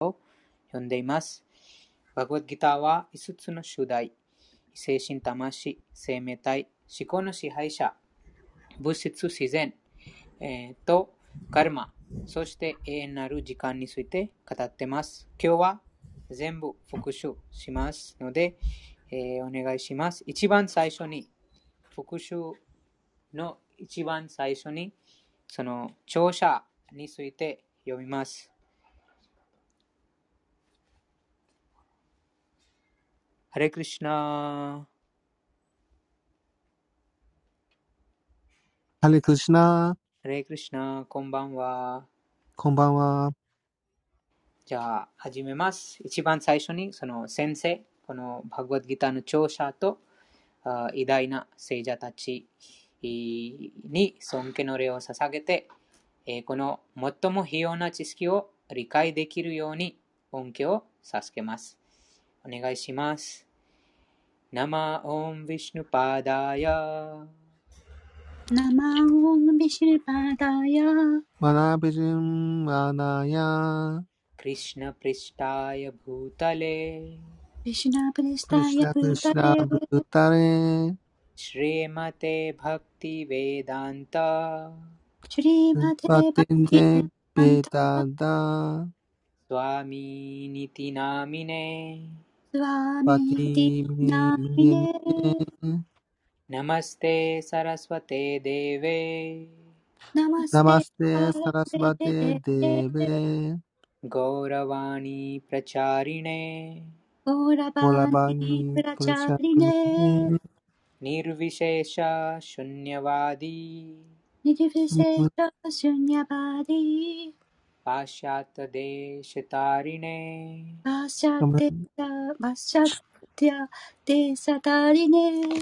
を読んでいます。バグワッギターは5つの主題、精神魂、生命体、思考の支配者、物質自然、えー、とカルマ、そして永遠なる時間について語っています。今日は全部復習しますので、えー、お願いします。一番最初に、復習の一番最初に、その聴者について読みます。ハレクリシナハレクリシナハレクリシナこんばんは。こんばんは。じゃあ、始めます。一番最初に、その先生、このバグワッドギターの聴者と、偉大な聖者たちに尊敬の礼を捧げて、この最も必要な知識を理解できるように恩恵を授けます。お願いします。生オンビシュヌパダヤ。生オンビシュヌパダヤ。マナビジン नमस्ते सरस्वते देवे। नमस्ते नमस्ते सरस्वते देवे। गौरवाणी प्रचारिणे। गौरवाणी गौरवाणी प्रचारिणे। निर्विशेष शून्यवादी निर्विशेष शून्यवादी पाश्चात्य देश तारिणे पाश्चात्य पाश्चात्य देश तारिणे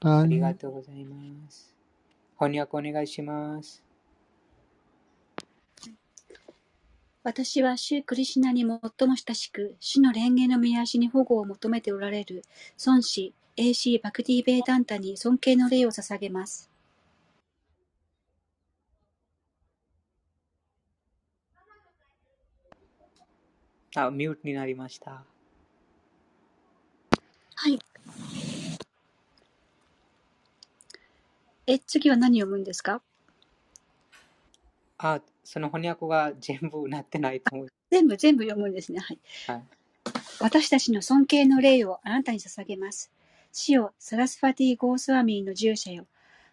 ありがとうございます。翻訳お願いします。私は主クリシナに最も親しく、主の蓮華の見足に保護を求めておられる孫子 A.C. バクティ・ベーダンタに尊敬の礼を捧げます。 あ、ミュートになりました。はい。え、次は何読むんですか？あ、その翻訳が全部なってないと思う。全部、全部読むんですね。はい。はい、私たちの尊敬の礼をあなたに捧げます。死よ、サラスファティ・ゴースワミーの従者よ。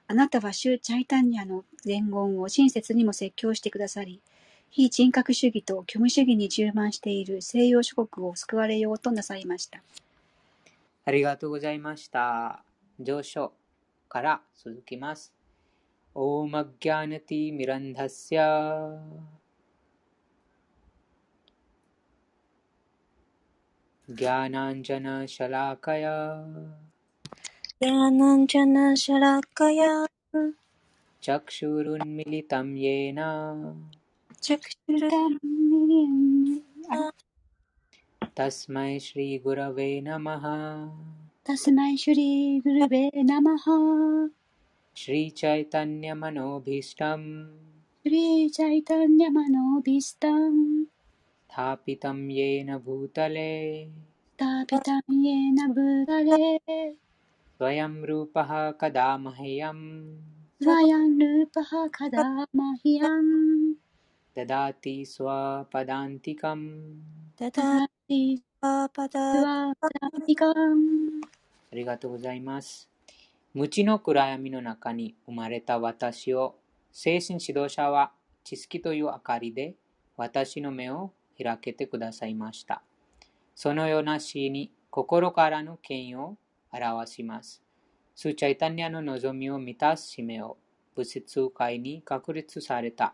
あなたはシュ・チャイタンニャの伝言を親切にも説教してくださり、非人格主義と虚無主義に充満している西洋諸国を救われようとなさいました。ありがとうございました。上昇から続きます。オーマギャナティミランダスヤギャナンジャナシャラカヤギャナンジャナシャラカヤチャクシュルンミリタムイェナ चक्षुरुन्मिलितं तस्मै श्रीगुरवे नमः। तस्मै श्रीगुरवे नमः। श्रीचैतन्यमनोभीष्टम्। श्रीचैतन्यमनोभीष्टम्। स्थापितं येन भूतले। स्थापितं येन भूतले। स्वयं रूपः कदा मह्यम्। स्वयं रूपः कदा मह्यम्। ददाति स्वपदान्तिकम् ददाति स्वपदान्तिकम् ありがとうございます。無知の暗闇の中に生まれた私を、精神指導者は知識という明かりで私の目を開けてくださいました。そのような死に心からの権威を表します。スチャイタニアの望みを満たす使命を物質界に確立された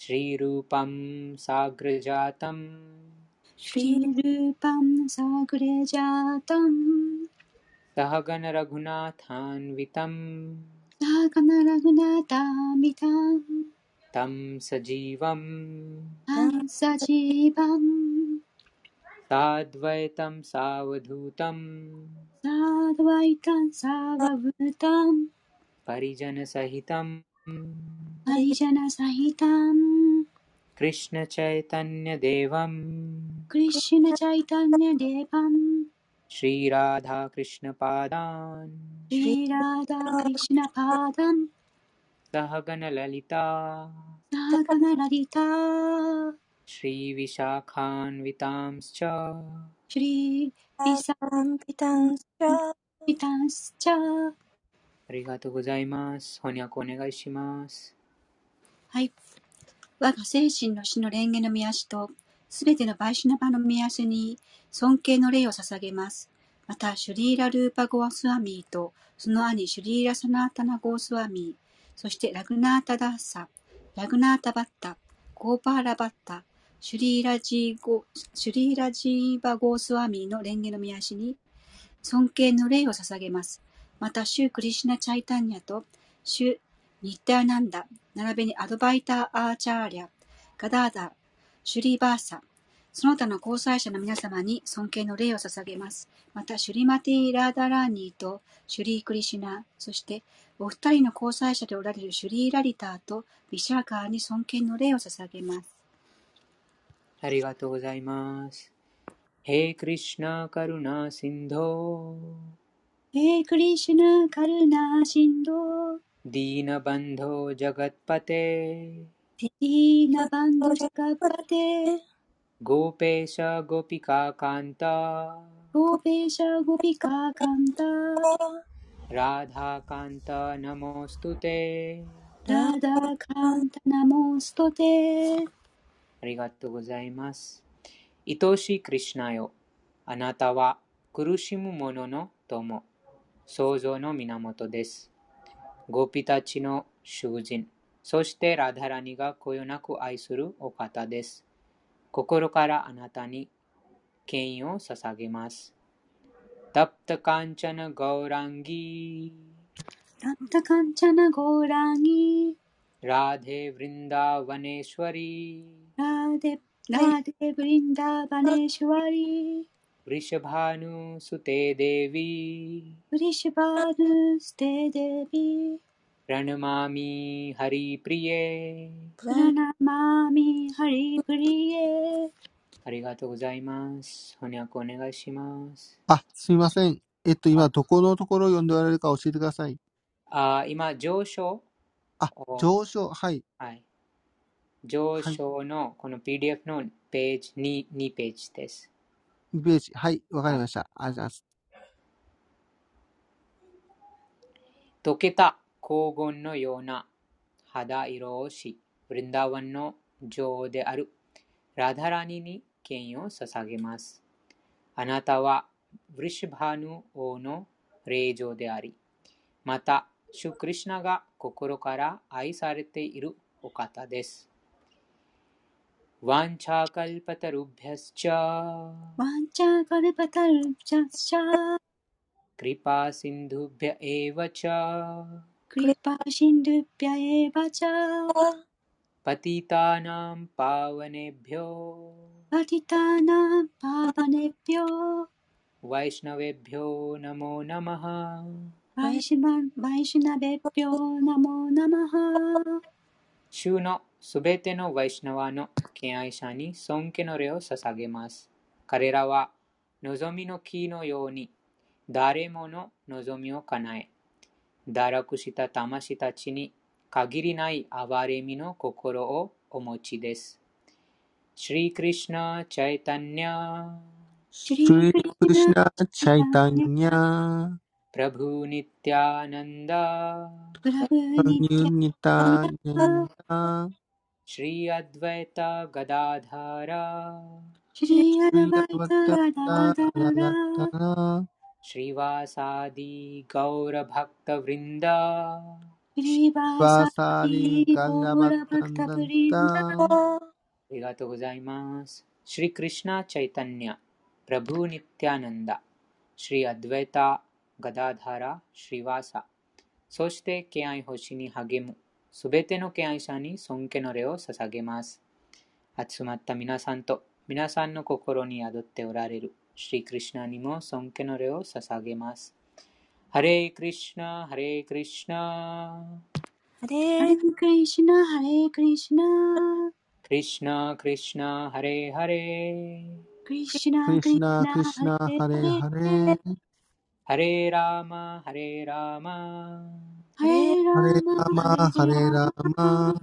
श्रीरूपं साग्रजातम्। श्रीरूपं साग्रजातम्। सहगन रघुनाथान्वितं तहन रघुनाथान्वितं तं सजीवं सजीवम्। साद्वैतं सावधूतम्। साद्वैतं सावभूतम् परिजनसहितम्। हरिजनसहितं कृष्णचैतन्यदेवं कृष्णचैतन्यदेवं श्रीराधाकृष्णपादान् श्रीराधाकृष्णपादं सहगनललिता सागमललिता श्रीविशाखान्वितांश्च श्रीविशापितांश्च ありがとうございます。翻訳お願いします。 はい。我が精神の死の蓮華の御足と、すべての売春の場の御足に尊敬の礼を捧げます。また、シュリーラ・ルーパ・ゴアスワミーと、その兄シュリーラ・サナータナ・ゴースワミー、そしてラグナータ・ダッサ、ラグナータ・バッタ、ゴーパーラ・バッタ、シュリーラジーゴ、シュリーラジーバ・ゴースワミーの蓮華の御足に尊敬の礼を捧げます。また、シュー・クリシナ・チャイタンニャと、シュ・ニッタヤナンダ、並びにアドバイター・アーチャーリャ、ガダーダ、シュリーバーサ、その他の交際者の皆様に尊敬の礼を捧げます。また、シュリマティ・ラーダラーニーとシュリー・クリシュナ、そしてお二人の交際者でおられるシュリー・ラリターとビシャーカーに尊敬の礼を捧げます。ありがとうございます。へイクリシナカルナシンドヘイ・クリシュナ・カルナ・シンド、ディーナバンドジャガッパテティーナ・バンド・ジャカパテ、ゴーペーシャゴピカカンタゴーペーシャ・ゴピカ・カンタ、ラダカンタナモストテラダ・カンタ・ナモストテ、ありがとうございます。愛しいクリシナよ。あなたは苦しむ者の友、創造の源です。ゴピたちの囚人、そしてラダラニがこよなく愛するお方です。心からあなたに敬意を捧げます。तप्तकाञ्चनगौराङ्गि。तप्त काञ् चन गौराङ् गि、राधे वृन्दावनेश्वरि राधे、राधे वृन्दावनेश्वरि、वृषभानुसुते देवि वृषभानुसुते देवि、प्रणमामि हरिप्रिये प्रणमामि हरिプリエ。ありがとうございます。翻訳お願いします。あ、すみません。えっと、今、どこのところを読んでおられるか教えてください。あ今、上昇あ、を上昇、はい。はい。上昇のこの PDF のページ 2, 2ページです。2ページ。はい、わかりました。ありがとうございます。溶けた黄金のような肌色をし、ブリンダワンの女王であるラダラニに敬意を捧げます。あなたはブリシュバーヌ王の霊場であり、また、シュクリシナが心から愛されているお方です。वाञ्छाकल्पतरुभ्यश्च। वाञ्छाकल्पतरुभ्यश्च। कृपासिन्धुभ्य एव च। कृपासिन्धुभ्य एव च। पतितानां पावनेभ्यो। पतितानां पावनेभ्यो। वैष्णवेभ्यो नमो नमः। वैष्ण वैष्णवेभ्यो नमो नमः। शून। すべてのワイシナワの敬愛者に尊敬の礼を捧げます。彼らは望みの木のように誰もの望みを叶え、堕落した魂たちに限りない憐れみの心をお持ちです。シリ・クリシナ・チャイタニャ、シリクリシナ、チャイタニャプラブ・ニティアナンダ、プラブ、ニニュニタニャンダ श्री अद्वैता गदाधारा श्री अद्वैता श्रीवासादि गौरभक्तवृन्दा arigatou gozaimasu. Shri Krishna Chaitanya, Prabhu Nityananda, Shri Advaita Gadadhara Shrivasa、そして、敬愛星に励むすべての敬愛者に尊敬の礼を捧げます。集まった皆さんと皆さんの心に宿っておられるシリクリシナにも尊敬の礼を捧げます。ハレークリシナ、ハレークリシナ。ハレークリシナ、ハレークリシナ。クリシナ、クリシナ、ハレーハレー。クリシナ、クリシナ、クリシナ、ハレーハレー。ハレーラーマ、ハレーラーマ。ハレーラーマ、ハレーラーマ。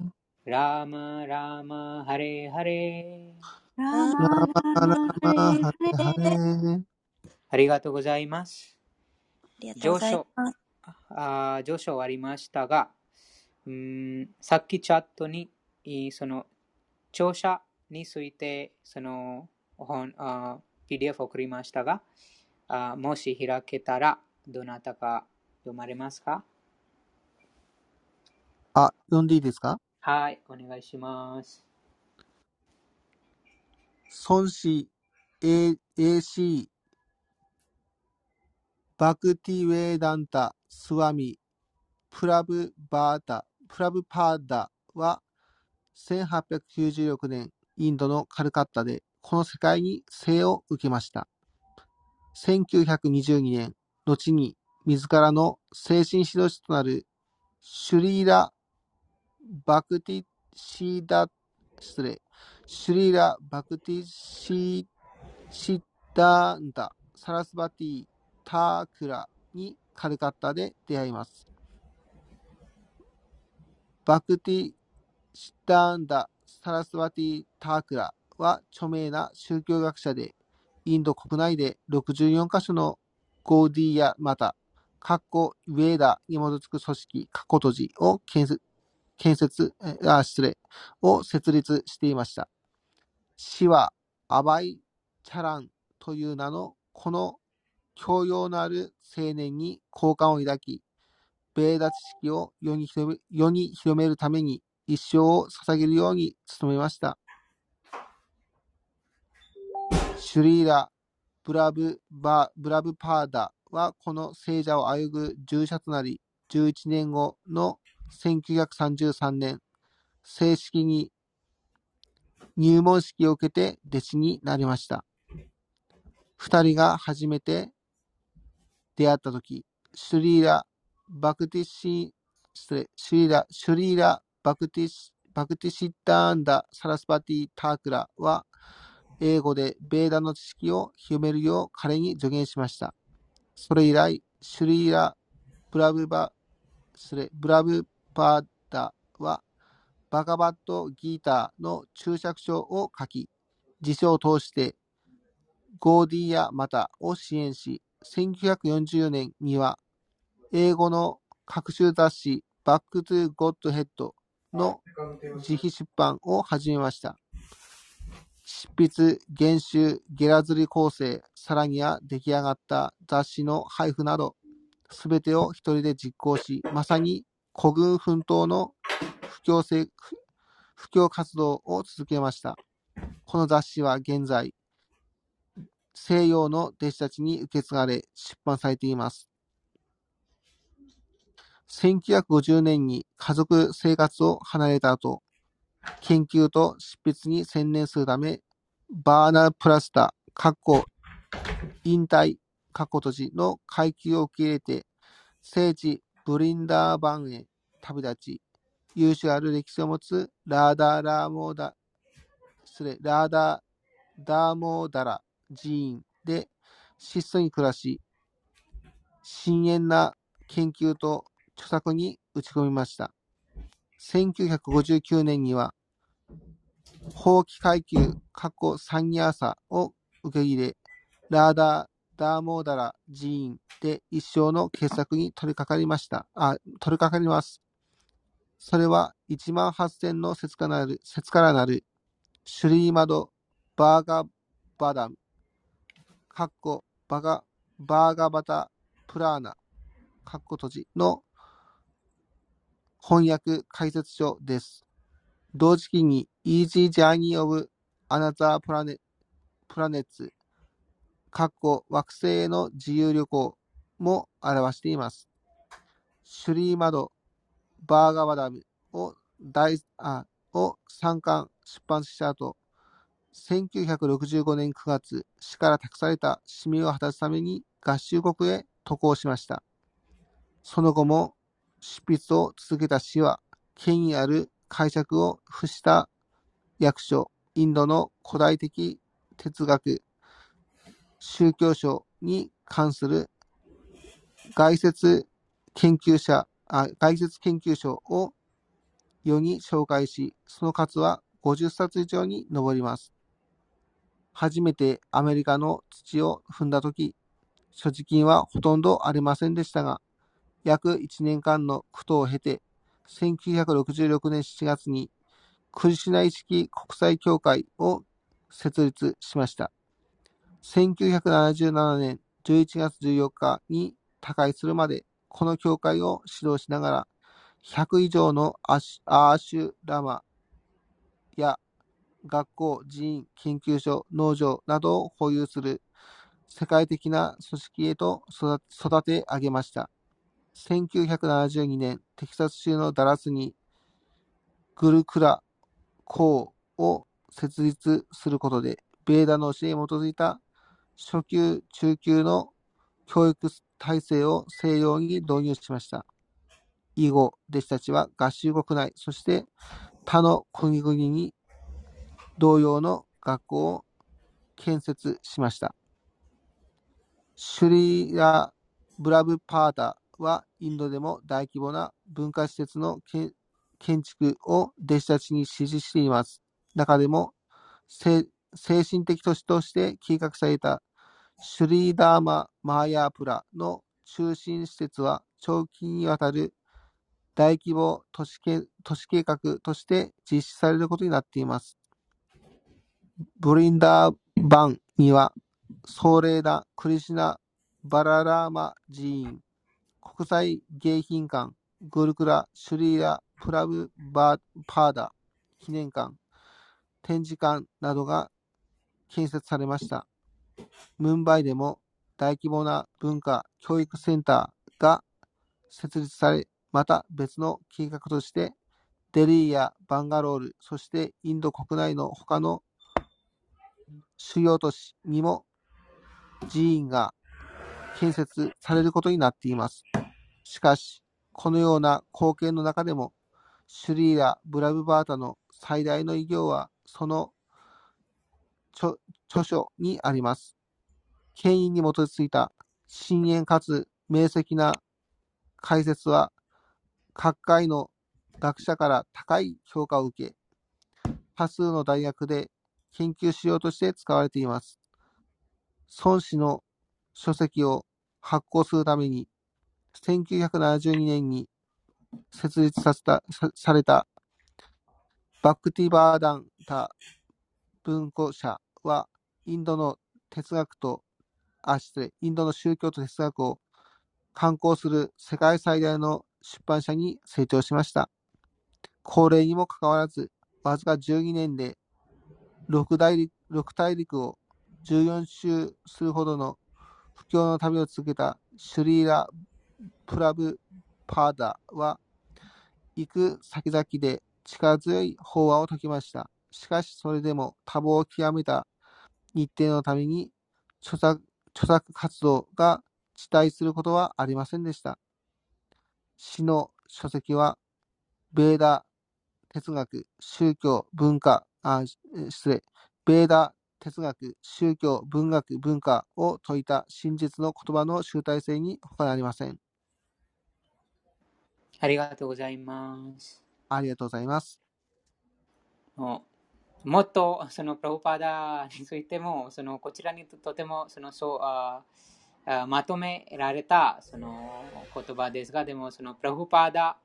ラーマ、ラーマ、ハレーハレー。ラーマ、ラーマ、ハレーハレー。ありがとうございます。上昇あ上昇ありましたが、うんさっきチャットにその聴者についてその本あ PDF 送りましたがあ、もし開けたらどなたか読まれますか？あ、読んでいいですか？はい、お願いします。孫子 AC バクティウェーダンタスワミプラブバータプラブパーダは1896年インドのカルカッタでこの世界に生を受けました。1922年、後に自らの精神指導者となるシュリーラ・バクティシーダ、失礼、シュリーラ・バクティシシダンダ・サラスバティ・タークラにカルカッタで出会います。バクティ・シダンダ・サラスバティ・タークラは著名な宗教学者で、インド国内で64カ所のゴーディーヤマタ、カッコウェーダに基づく組織、カッコ閉じを建設建設、あ、失礼、を設立していました。死はアバイ・チャランという名のこの教養のある青年に好感を抱き、米ダ知識を世に広め世に広めるために一生を捧げるように努めました。シュリーラ・ブラブバブラブパーダはこの聖者を歩ぐ従者となり、11年後の1933年、正式に入門式を受けて弟子になりました。二人が初めて出会ったとき、シュリーラ・バクティシ、失礼、シュリーラ、シュリーラ・バクティシ、バクティシッターンダ・サラスパティ・タークラは、英語でベーダの知識を広めるよう彼に助言しました。それ以来、シュリーラ・プラブパ、シュリ、プラブパーダは、バガバットギーターの注釈書を書き、辞書を通してゴーディア・マタを支援し、1940年には英語の各種雑誌 Back to Godheadの自費出版を始めました。執筆、編集、ゲラ釣り構成、さらには出来上がった雑誌の配布など、すべてを一人で実行し、まさに孤軍奮闘の布教せ布教活動を続けました。この雑誌は現在、西洋の弟子たちに受け継がれ、出版されています。1950年に家族生活を離れた後、研究と執筆に専念するため、バーナー・プラスタ、カッコ、引退、カッコ閉じの階級を受け入れて、聖地ブリンダーバンへ旅立ち、優秀ある歴史を持つラーダーラーモーダ、失礼、ラーダーダーモーダラ寺院で質素に暮らし、深淵な研究と著作に打ち込みました。1959年には、法規階級、過去サンニャーサを受け入れ、ラーダーダーモーダラ寺院で一生の傑作に取り掛かりました。あ、取り掛かります。それは一万八千の説からなる、説からなる、シュリーマド・バーガバダム、カッコ、バガ、バーガバタ・プラーナ、カッコ閉じの翻訳解説書です。同時期に Easy Journey of Another Planet プラネッツ、かっこ惑星への自由旅行も表しています。シュリーマド・バーガワダムを大あを3巻出版した後、1965年9月、市から託された使命を果たすために合衆国へ渡航しました。その後も執筆を続けた詩は、権威ある解釈を付した役所、インドの古代的哲学、宗教書に関する外説研究者、あ外説研究書を世に紹介し、その数は50冊以上に上ります。初めてアメリカの土を踏んだとき、所持金はほとんどありませんでしたが、約1年間の苦闘を経て、1966年7月にクリシナ意識国際協会を設立しました。1977年11月14日に他界するまで、この協会を指導しながら、100以上のアシアーシュラマや学校、寺院、研究所、農場などを保有する世界的な組織へと育育て上げました。1972年、テキサス州のダラスにグルクラ校を設立することで、ベーダの教えに基づいた初級、中級の教育体制を西洋に導入しました。以後、弟子たちは合衆国内、そして他の国々に同様の学校を建設しました。シュリーラ・ブラブパーダはインドでも大規模な文化施設の建築を弟子たちに指示しています。中でも、精神的都市として計画されたシュリーダーマ・マーヤープラの中心施設は長期にわたる大規模都市計都市計画として実施されることになっています。ブリンダーバンには、ソーレーダ・クリシナ・バララーマ寺院、国際迎賓館、グルクラ・シュリーラ・プラブバーパーダ記念館、展示館などが建設されました。ムンバイでも大規模な文化教育センターが設立され、また別の計画として、デリーやバンガロール、そしてインド国内の他の主要都市にも寺院が建設されることになっています。しかし、このような貢献の中でも、シュリーラ・ブラブバータの最大の偉業は、その著書にあります。権威に基づいた深淵かつ明晰な解説は、各界の学者から高い評価を受け、多数の大学で研究資料として使われています。孫子の書籍を発行するために、1972年に設立させたさされたバクティバーダンタ文庫社は、インドの哲学と、あ、失礼、インドの宗教と哲学を刊行する世界最大の出版社に成長しました。高齢にもかかわらず、わずか12年で6大陸 ,6 大陸を14周するほどの布教の旅を続けたシュリーラ・プラブパーダは、行く先々で力強い法話を説きました。しかし、それでも多忙を極めた日程のために著作著作活動が遅滞することはありませんでした。詩の書籍は、ベーダ哲学、宗教、文化、あ、失礼、ベーダ哲学、宗教、文学、文化を説いた真実の言葉の集大成に他なりません。ありがとうございます。ありがとうございます。もっとそのプラブパダについても、そのこちらにとてもそのそうあまとめられたその言葉ですが、でもそのプラブパダ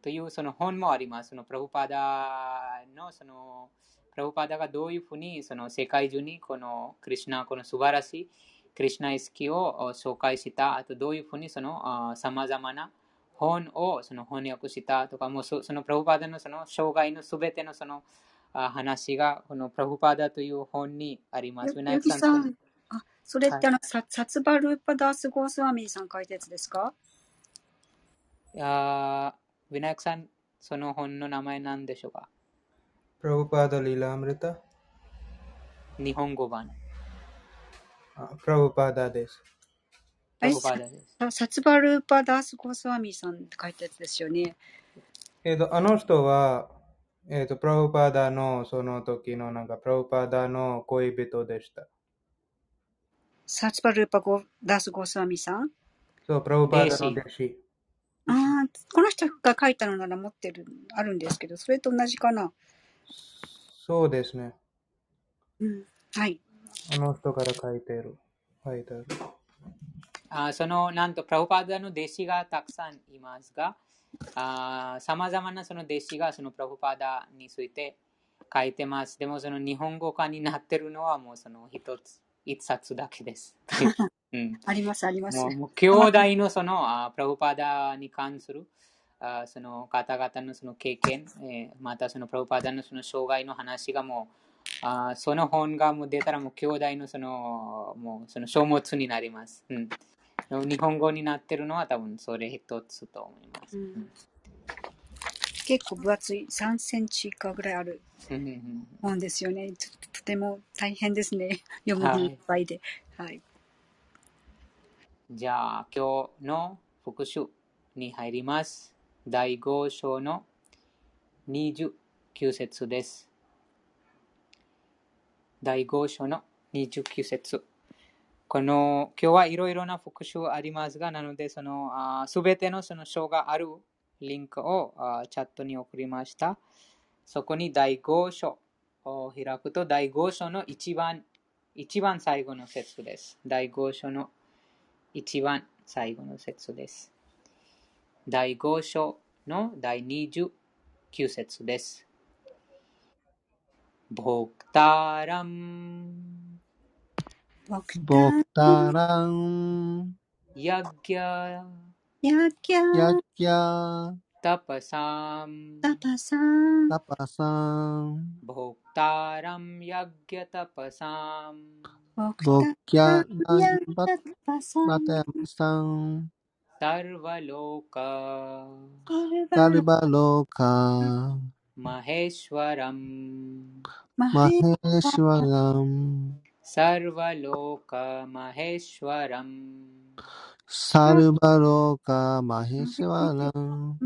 というその本もあります。そのプラブパダのそのプラブパダがどういうふうにその世界中にこのクリシュナ、この素晴らしいクリシュナ意識を紹介した、あとどういうふうにそのさまざまな本をその翻訳したとか、もうそのプラブパダのその生涯のすべてのその話が、このプラブパーダという本にあります。よ、ウィナよヤクさん、ぎさん、あ、それっはい。てあの、サ、サツバルーパダース・ゴースワミーさん書いたやつですか？あーウィナヤクさん、その本の名前なんでしょうか？プラブパーダ・リーラ・アムリタ？日本語版。あプラブパーダです。プラブパダです。ササツバルーパダース・ゴースワミーさんって書いたやつですよね。えっと、あの人は、えっと、プラブパーダのその時のなんか、プラブパーダの恋人でした。サツバルーパゴダース・ゴースワミーさん？そう、プラブパー。ダの弟子。ああ、この人が書いたのなら持ってる、あるんですけど、それと同じかな？そうですね。うん。はい。あの人から書いてる。書いてある。あーその、なんと、プラブパーダの弟子がたくさんいますが、さまざまなその弟子がそのプラブパーダについて書いてます。でも、その日本語化になってるのはもうその一つ、一冊だけです。うん、あります、あります。もう、もう兄弟のそのあープラブパーダに関するあーその方々のその経験、えーまたそのプラブパーダのその障害の話がもう、あーその本がもう出たらもう兄弟のそのもうその書物になります。うん日本語になってるのは多分それ一つと思います。ううんん結構分厚い、3センチかぐらいある本ですよね。ととても大変ですね。読 むはい。にいっぱいで。はい。じゃあ今日の復習に入ります。第5章の29節です。第5章の29節。この今日はいろいろな復習ありますが、なのでそのすべてのその章があるリンクをあチャットに送りました。そこに第5章を開くと第5章の一番一番最後の節です。第5章の一番最後の節です。第5章の第29節です。ボクタラ、ムさん、サルバローカ、カルバガルバローカ、マヘシワラン、ママヘヘーシワラン、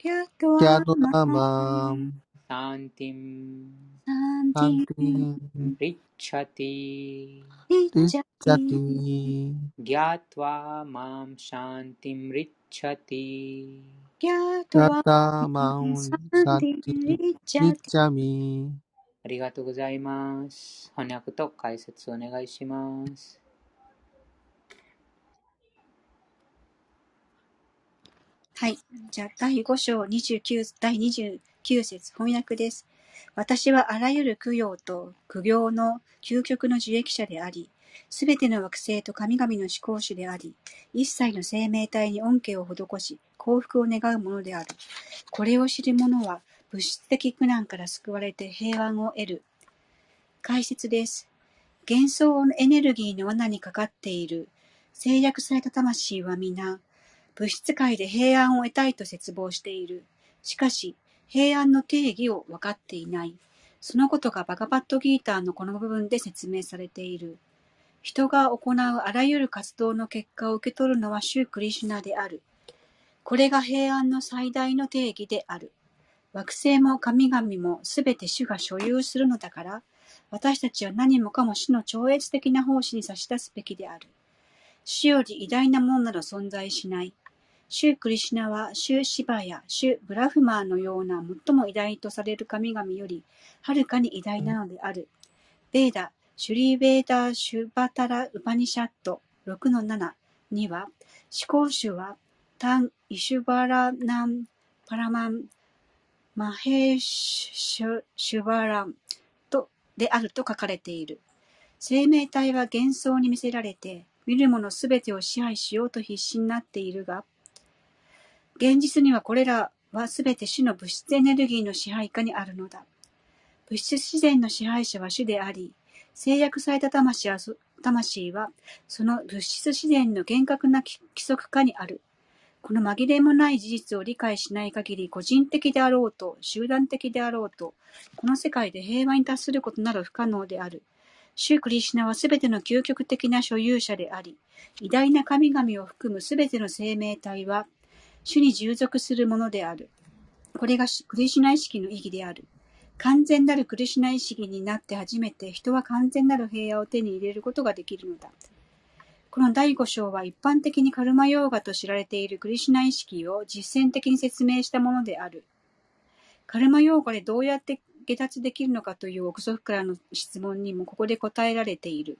キャドラママン、サンティン。サンテティン、リッチャティ、ィリッチャテティィ、ギャトワマム、シャンティム、リッチャティ、ギャトワマン、ササンティン。ティ、リッチャテリッチャミ。ありがとうございます。翻訳と解説お願いします。はい。じゃあ、第5章29、第29節翻訳です。私はあらゆる供養と苦行の究極の受益者であり、すべての惑星と神々の思考主であり、一切の生命体に恩恵を施し、幸福を願うものである。これを知る者は、物質的苦難から救われて平安を得る。解説です。幻想のエネルギーの罠にかかっている制約された魂は皆、物質界で平安を得たいと絶望している。しかし、平安の定義を分かっていない。そのことがバガバットギーターのこの部分で説明されている。人が行うあらゆる活動の結果を受け取るのはシュークリシュナである。これが平安の最大の定義である。惑星も神々もすべて主が所有するのだから、私たちは何もかも主の超越的な奉仕に差し出すべきである。主より偉大なものなど存在しない。シュークリシナは、シューシバやシューブラフマーのような最も偉大とされる神々より、はるかに偉大なのである。ベーダ、シュリーベーダーシュバタラ・ウパニシャット6-7には、思考主は、タン・イシュバラナン・パラマン・マヘーシュシュバランとであると書かれている。生命体は幻想に見せられて、見るものすべてを支配しようと必死になっているが、現実にはこれらはすべて主の物質エネルギーの支配下にあるのだ。物質自然の支配者は主であり、制約された魂は魂はその物質自然の厳格な規則下にある。この紛れもない事実を理解しない限り、個人的であろうと、集団的であろうと、この世界で平和に達することなど不可能である。シュークリシナはすべての究極的な所有者であり、偉大な神々を含むすべての生命体は、主に従属するものである。これがクリシュナ意識の意義である。完全なるクリシュナ意識になって初めて人は完全なる平和を手に入れることができるのだ。この第五章は一般的にカルマヨーガと知られているクリシュナ意識を実践的に説明したものである。カルマヨーガでどうやって下脱できるのかという奥祖父からの質問にもここで答えられている。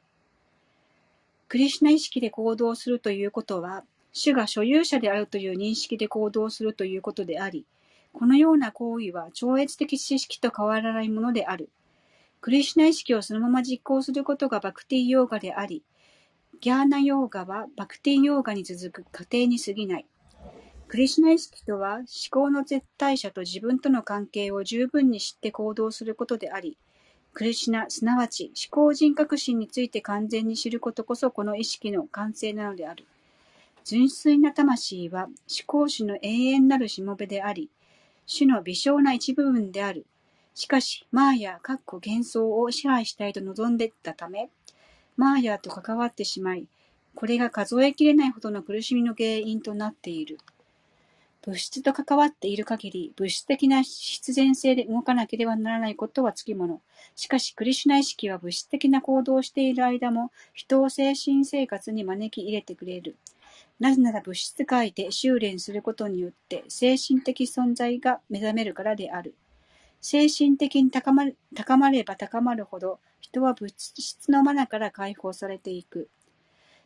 クリシュナ意識で行動するということは、主が所有者であるという認識で行動するということであり、このような行為は超越的知識と変わらないものである。クリシュナ意識をそのまま実行することがバクティヨーガであり、ギャーナヨーガはバクティヨーガに続く過程に過ぎない。クリシュナ意識とは思考の絶対者と自分との関係を十分に知って行動することであり、クリシュナ、すなわち思考人格心について完全に知ることこそこの意識の完成なのである。純粋な魂は思考主の永遠なるしもべであり、主の微小な一部分である。しかし、マーヤ、かっこ幻想を支配したいと望んでいたため、マーヤと関わってしまい、これが数えきれないほどの苦しみの原因となっている。物質と関わっている限り、物質的な必然性で動かなければならないことはつきもの。しかし、クリシュナ意識は物質的な行動をしている間も、人を精神生活に招き入れてくれる。なぜなら物質界で修練することによって、精神的存在が目覚めるからである。精神的に高ま高まれば高まるほど、人は物質の罠から解放されていく。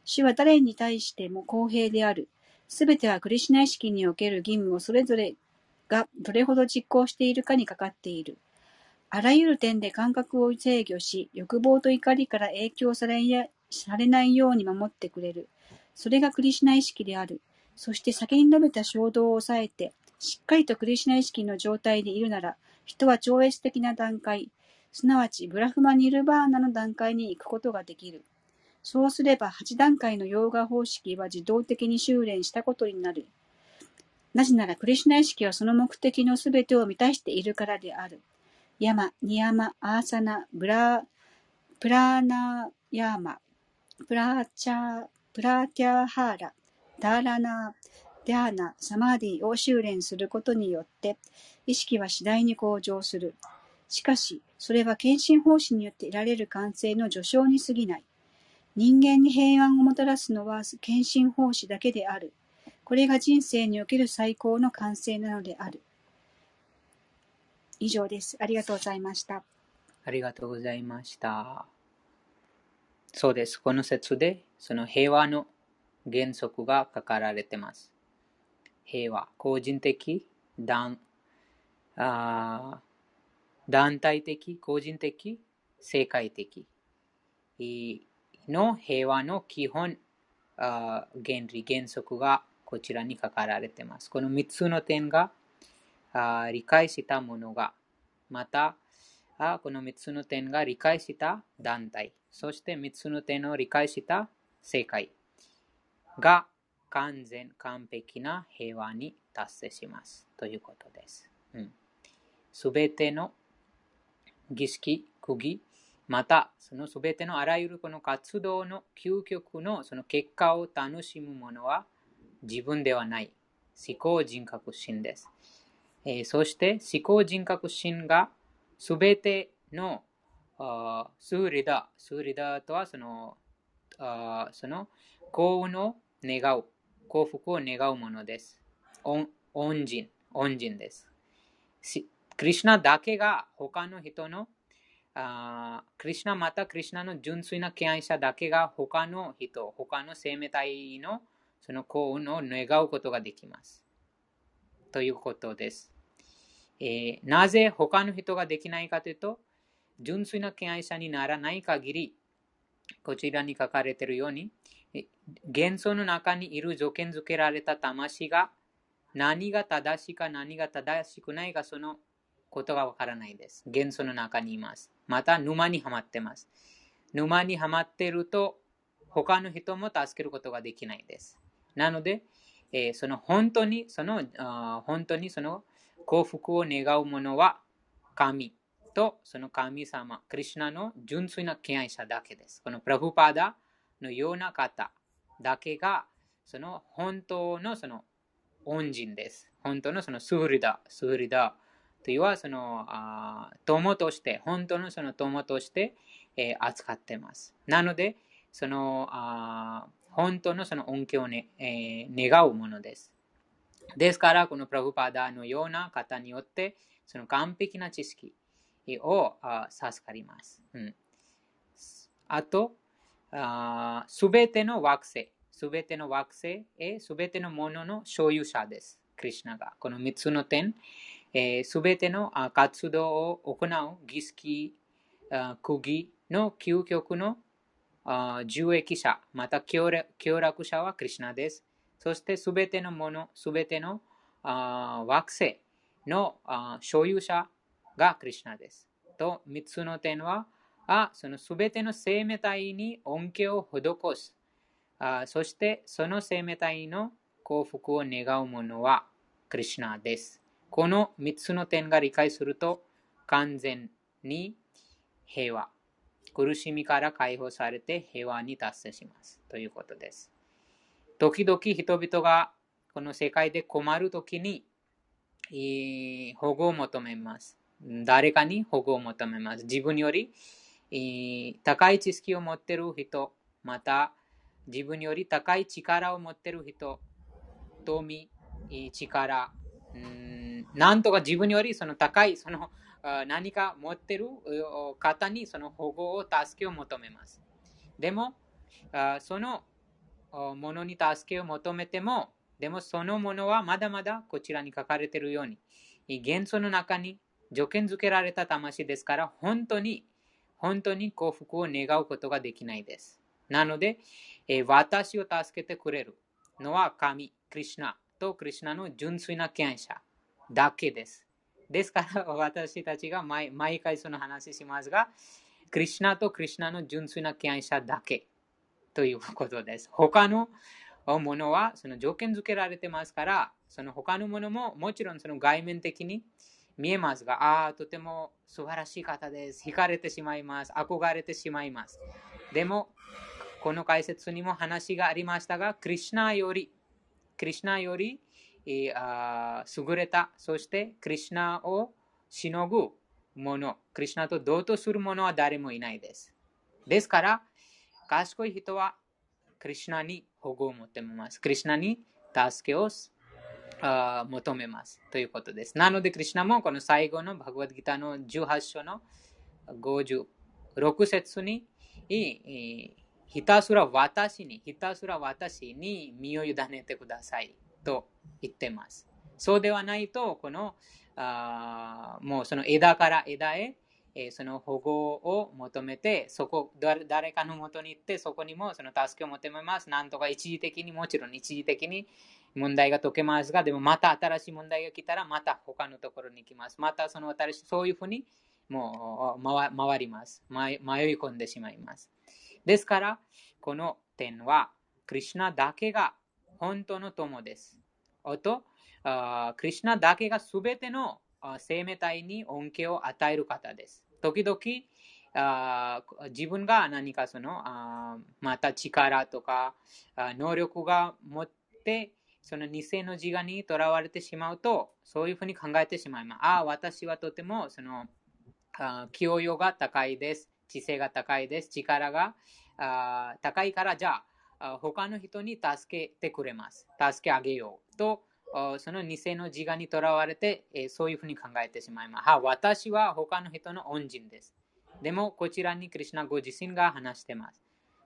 主は誰に対しても公平である。すべてはクリシナ意識における義務をそれぞれがどれほど実行しているかにかかっている。あらゆる点で感覚を制御し、欲望と怒りから影響されされないように守ってくれる。それがクリシュナ意識である。そして先に述べた衝動を抑えて、しっかりとクリシュナ意識の状態でいるなら、人は超越的な段階、すなわちブラフマニルバーナの段階に行くことができる。そうすれば8段階のヨーガ方式は自動的に修練したことになる。なぜならクリシュナ意識はその目的のすべてを満たしているからである。ヤマ、ニヤマ、アーサナ、ブラ、プラーナヤーマ、プラーチャー、プラーティアハーラ、ダーラナー、デャーナ、サマーディを修練することによって、意識は次第に向上する。しかし、それは献身奉仕によって得られる完成の序章に過ぎない。人間に平安をもたらすのは献身奉仕だけである。これが人生における最高の完成なのである。以上です。ありがとうございました。ありがとうございました。そうです。この説で、その平和の原則が書かられています。平和、個人的、団あ団体的、個人的、世界的の平和の基本あ原理、原則がこちらに書かられています。この3つの点があ理解したものが、またあこの3つの点が理解した団体、そして3つの点を理解した世界が完全、完璧な平和に達成します。ということです。す、べ、ての儀式、区議、また、そのすべてのあらゆるこの活動の究極のその結果を楽しむものは自分ではない。思考人格心です。えー、そして思考人格心がすべてのスーリダ、スーリダとはそのあその幸運を願う、幸福を願うものです。恩人、恩人です。クリュナだけが他の人のあクリュナまたクリュナの純粋な敬愛者だけが他の人、他の生命体のその幸運を願うことができます。ということです。えー、なぜ他の人ができないかというと、純粋な敬愛者にならない限り、こちらに書かれているように、幻想の中にいる条件付けられた魂が何が正しいか何が正しくないかそのことがわからないです。幻想の中にいます。また沼にはまってます。沼にはまっていると他の人も助けることができないです。なので、えー、その本当にその本当にその幸福を願う者は神とその神様、クリュナの純粋な敬愛者だけです。このプラフパーダのような方だけがその本当のその恩人です。本当のそのスーリダ、スーリダというはそのあ友として、本当のその友として、えー、扱っています。なので、そのあ本当のその恩恵を、ねえー、願うものです。ですから、このプラフパダのような方によって、その完璧な知識を授かります。うん、あと、すべての惑星、すべての惑星すべてのものの所有者です。クリュナが。この3つの点、す、べ、ての活動を行う儀式、釘の究極の受益者、また協楽者はクリュナです。そしてすべてのもの、すべての惑星の所有者がクリュナです。と、3つの点は、あそのすべての生命体に恩恵を施す。あそしてその生命体の幸福を願う者はクリュナです。この3つの点が理解すると完全に平和。苦しみから解放されて平和に達成します。ということです。時々人々がこの世界で困るときに保護を求めます。誰かに保護を求めます。自分より高い知識を持っている人、また自分より高い力を持っている人、富、力、なんとか自分よりその高いその何か持っている方にその保護を助けを求めます。でも、そのものに助けを求めても、でもそのものはまだまだこちらに書かれているように、元素の中に条件付けられた魂ですから、本当に、本当に幸福を願うことができないです。なので、え私を助けてくれるのは神、クリュナとクリュナの純粋な権者だけです。ですから私たちが毎毎回その話しますが、クリュナとクリュナの純粋な権者だけということです。他のものはその条件付けられてますから、その他のものももちろんその外面的に見えますが、ああ、とても素晴らしい方です。惹かれてしまいます。憧れてしまいます。でも、この解説にも話がありましたが、クリュナより、クリュナより、えー、優れた、そしてクリュナをしのぐもの、クリュナと同等するものは誰もいないです。ですから、賢い人はクリュナに保護を求めます。クリュナに助けを求めます。ということです。なので、クリュナもこの最後のバグワッドギターの18章の56節にひたすら私に、ひたすら私に身を委ねてくださいと言ってます。そうではないと、このあもうその枝から枝へえその保護を求めて、そこ、誰かのもとに行って、そこにもその助けを求めます。なんとか一時的に、もちろん一時的に問題が解けますが、でもまた新しい問題が来たら、また他のところに行きます。またその新しい、そういうふうにもう回ります。迷い込んでしまいます。ですから、この点は、クリュナだけが本当の友です。おと、クリュナだけがすべての生命体に恩恵を与える方です。時々、あ自分が何かそのあまた力とか能力が持ってその偽の自我にとらわれてしまうとそういうふうに考えてしまいます。ああ、私はとてもそのあ教養が高いです。知性が高いです。力があ高いからじゃあ他の人に助けてくれます。助けあげようとその偽の自我にとらわれて、えそういうふうに考えてしまいます。は私は他の人の恩人です。でも、こちらにクリュナご自身が話してます。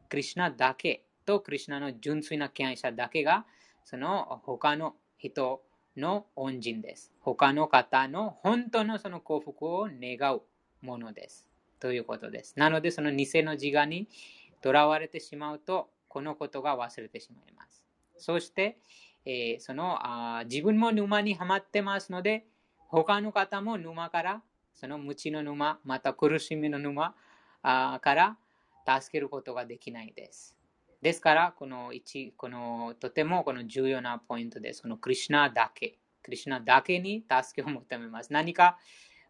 クリュナだけとクリュナの純粋な敬愛者だけが、その他の人の恩人です。他の方の本当のその幸福を願うものです。ということです。なので、その偽の自我にとらわれてしまうと、このことが忘れてしまいます。そして、えー、そのあ自分も沼にはまってますので、他の方も沼から、その無知の沼、また苦しみの沼あから助けることができないです。ですから、この1、このとてもこの重要なポイントです。このクリュナだけ。クリュナだけに助けを求めます。何か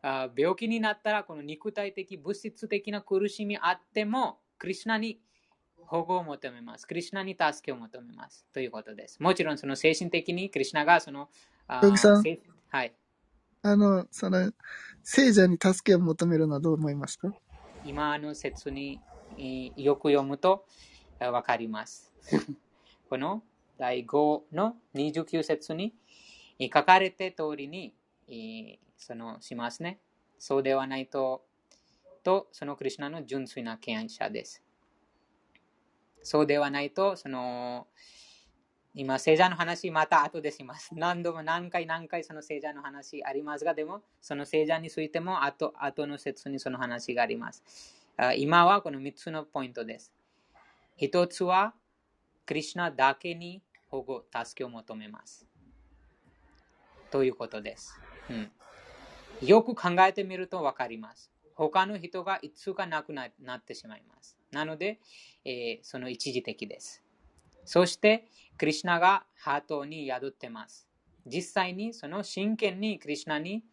あ病気になったら、この肉体的、物質的な苦しみあっても、クリュナに保護を求めます。クリュナに助けを求めます。ということです。もちろん、その精神的にクリュナがその、あはい。あの、その、聖者に助けを求めるのはどう思いますか？今の説によく読むとわかります。この第5の29節に書かれて通りにそのしますね。そうではないと、とそのクリュナの純粋な敬愛者です。そうではないと、その、今、聖者の話、また後でします。何度も何回何回その聖者の話ありますが、でも、その聖者についても後、後の説にその話があります。今はこの3つのポイントです。1つは、クリュナだけに保護、助けを求めます。ということです。うん、よく考えてみると分かります。他の人がいつかなくなってしまいます。なので、えー、その一時的です。そして、クリュナがハートに宿ってます。実際にその真剣にクリュナに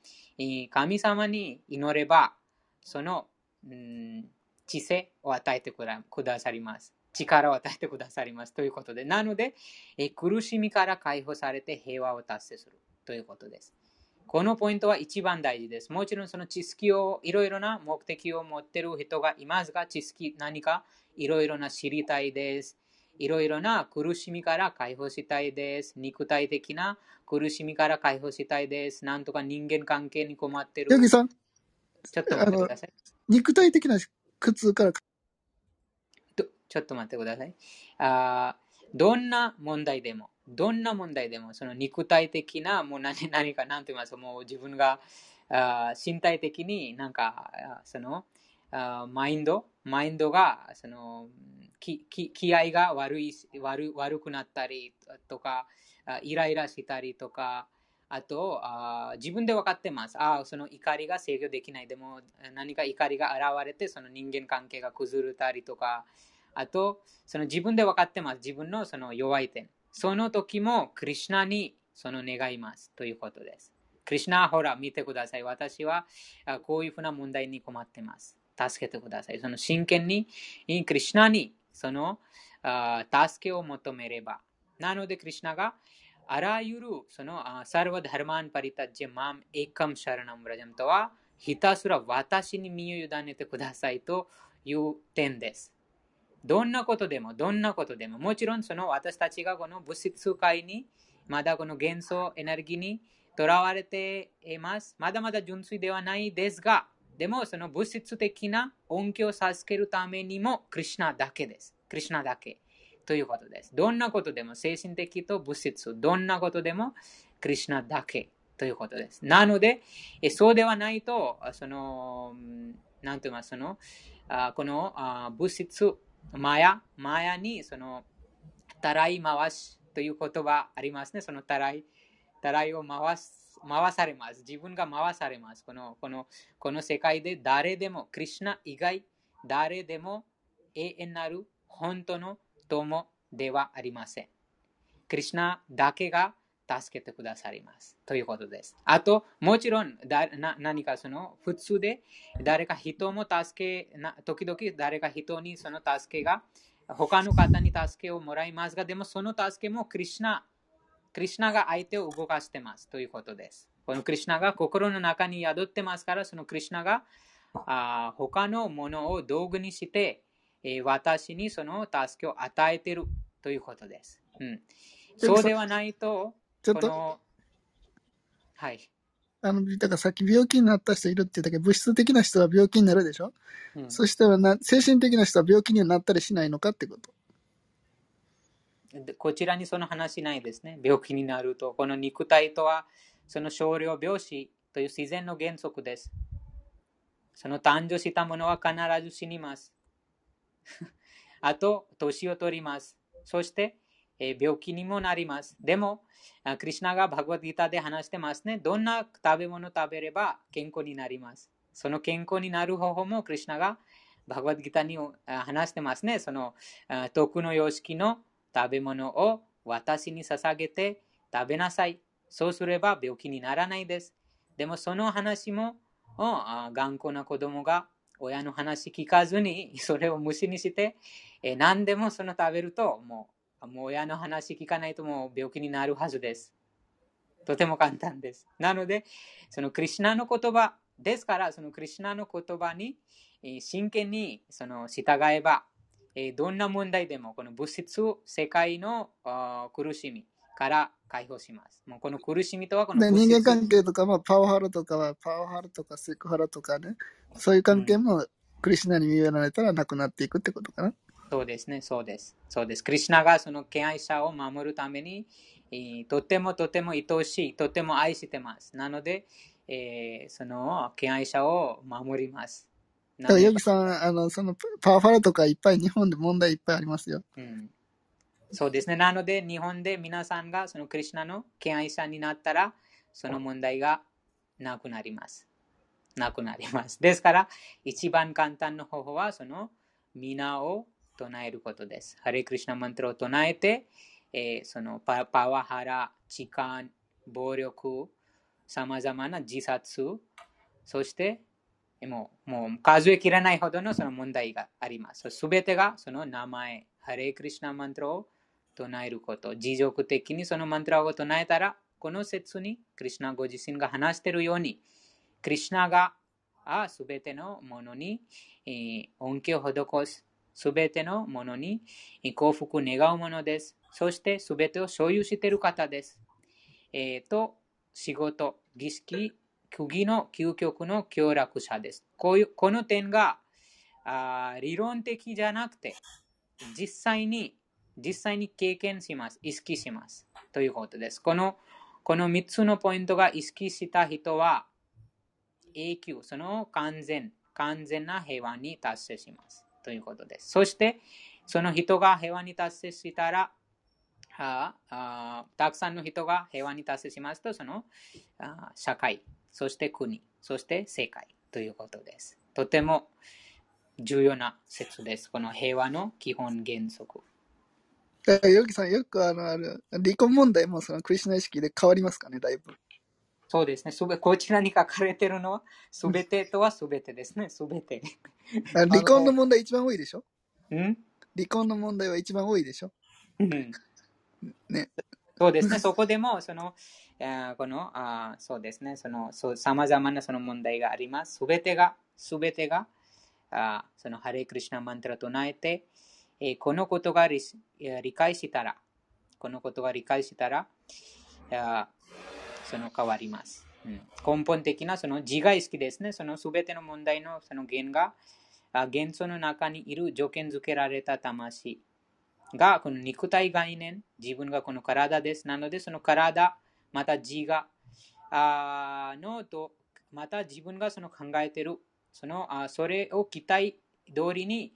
神様に祈れば、その、うん、知性を与えてくださります。力を与えてくださります。ということで。なので、え苦しみから解放されて平和を達成するということです。このポイントは一番大事です。もちろんその知識をいろいろな目的を持っている人がいますが、知識何かいろいろな知りたいです。いろいろな苦しみから解放したいです。肉体的な苦しみから解放したいです。なんとか人間関係に困っている。ヨギさん、ちょっと待ってください。肉体的な苦痛からちょっと待ってください。あどんな問題でも、どんな問題でも、その肉体的な、もう何 何か、なんて言いますか、もう自分があ身体的になんか、そのあマインド、マインドが、その気気合が悪い悪悪くなったりとか、イライラしたりとか、あとあ自分で分かってます。あその怒りが制御できない。でも何か怒りが現れてその人間関係が崩れたりとか、あとその自分で分かってます。自分のその弱い点。その時もクリュナにその願いますということです。クリュナ、ほら、見てください。私はこういうふうな問題に困ってます。助けてください。その真剣に、クリュナにその助けを求めれば。なので、クリュナがあらゆるそのサルバダルマンパリタジェマンエカムシャラナムラジャムとは、ひたすら私に身を委ねてくださいという点です。どんなことでも、どんなことでも、もちろんその私たちがこの物質界に、まだこの元素エネルギーにとらわれています。まだまだ純粋ではないですが、でもその物質的な恩恵を授けるためにも、クリュナだけです。クリュナだけ。ということです。どんなことでも、精神的と物質、どんなことでも、クリュナだけということです。なので、そうではないと、その、なんて言いますその、この物質、マヤ、マヤにその、たらい回しという言葉ありますね。そのたらい、たらいを回す、回されます。自分が回されます。この、この、この世界で誰でも、クリュナ以外、誰でも永遠なる本当の友ではありません。クリュナだけが助けてくださります。ということです。あと、もちろんだな何かその普通で誰か人も助けな、時々誰か人にその助けが他の方に助けをもらいますが、でもその助けもクリュナ、クリュナが相手を動かしてますということです。このクリュナが心の中に宿ってますから、そのクリュナがあ他のものを道具にして、えー、私にその助けを与えているということです。うん、そうではないと、ちょっと、はい。あの、だからさっき病気になった人いるって言ったけど、物質的な人は病気になるでしょ、うん、そしたらな、精神的な人は病気にはなったりしないのかってこと。でこちらにその話ないですね。病気になると。この肉体とは、その少量病死という自然の原則です。その誕生したものは必ず死にます。あと、年を取ります。そして、え病気にもなります。でも、クリシナがバグワッドギターで話してますね。どんな食べ物を食べれば健康になります。その健康になる方法もクリシナがバグワッドギターに話してますね。そのあ徳の様式の食べ物を私に捧げて食べなさい。そうすれば病気にならないです。でもその話も頑固な子供が親の話聞かずにそれを無視にして、え何でもその食べるともうもう親の話聞かないともう病気になるはずです。とても簡単です。なので、そのクリシナの言葉ですから、そのクリシナの言葉に真剣にその従えば、どんな問題でもこの物質世界の苦しみから解放します。もうこの苦しみとはこの、人間関係とか、まあ、パワハラとかは、パワハラとかセクハラとかね、そういう関係も、クリシナに見られたらなくなっていくってことかな。そうですね、そうです。そうです。クリシナがその敬愛者を守るために、えーとてもとても愛しい、とても愛してます。なので、えーその敬愛者を守ります。だから、なヨギさん、あの、その、パワハラとかいっぱい、日本で問題いっぱいありますよ。うん、そうですね。なので、日本で皆さんがそのクリシナの敬愛者になったら、その問題がなくなります。なくなります。ですから、一番簡単な方法は、その皆を唱えることです。ハレクリシナマントラを唱えて、えーそのパパワハラ、痴漢、暴力、さまざまな自殺、そして、えもうもう数えきれないほどのその問題があります。すべてがその名前、ハレクリシナマントラを唱えること。持続的にそのマントラを唱えたら、この説にクリシナご自身が話しているように、クリシナがすべてのものに、えー恩恵を施す。すべてのものに幸福を願うものです。そしてすべてを所有している方です。えーと、仕事、儀式、区議の究極の協力者です。こういうこの点があ理論的じゃなくて、実際に、実際に経験します。意識します。ということです。このこの3つのポイントが意識した人は、永久、その完全、完全な平和に達成します。ということです。そして、その人が平和に達成したら、ああたくさんの人が平和に達成しますと、そのあ社会、そして国、そして世界ということです。とても重要な説です。この平和の基本原則。だからヨギさん、よくあの、ある、離婚問題もそのクリシナ意識で変わりますかね、だいぶ。そうですね。すべこちらに書かれているのは、すべてとはすべてですね。すべて。あ離婚の問題一番多いでしょ？うん？離婚の問題は一番多いでしょ？うんね。そうですね。そこでも、その、えーこの、あーそうですね。その、そう、様々なその問題があります。すべてが、すべてが、あーその、ハレクリシナマントラ唱えて、えーこのことが理えー理解したら、このことが理解したら、その変わります。うん根本的なその自我意識ですね。そのすべての問題のその原が、元素の中にいる条件付けられた魂がこの肉体概念、自分がこの体です。なので、その体、また自我あのと、また自分がその考えている、そのあそれを期待通りに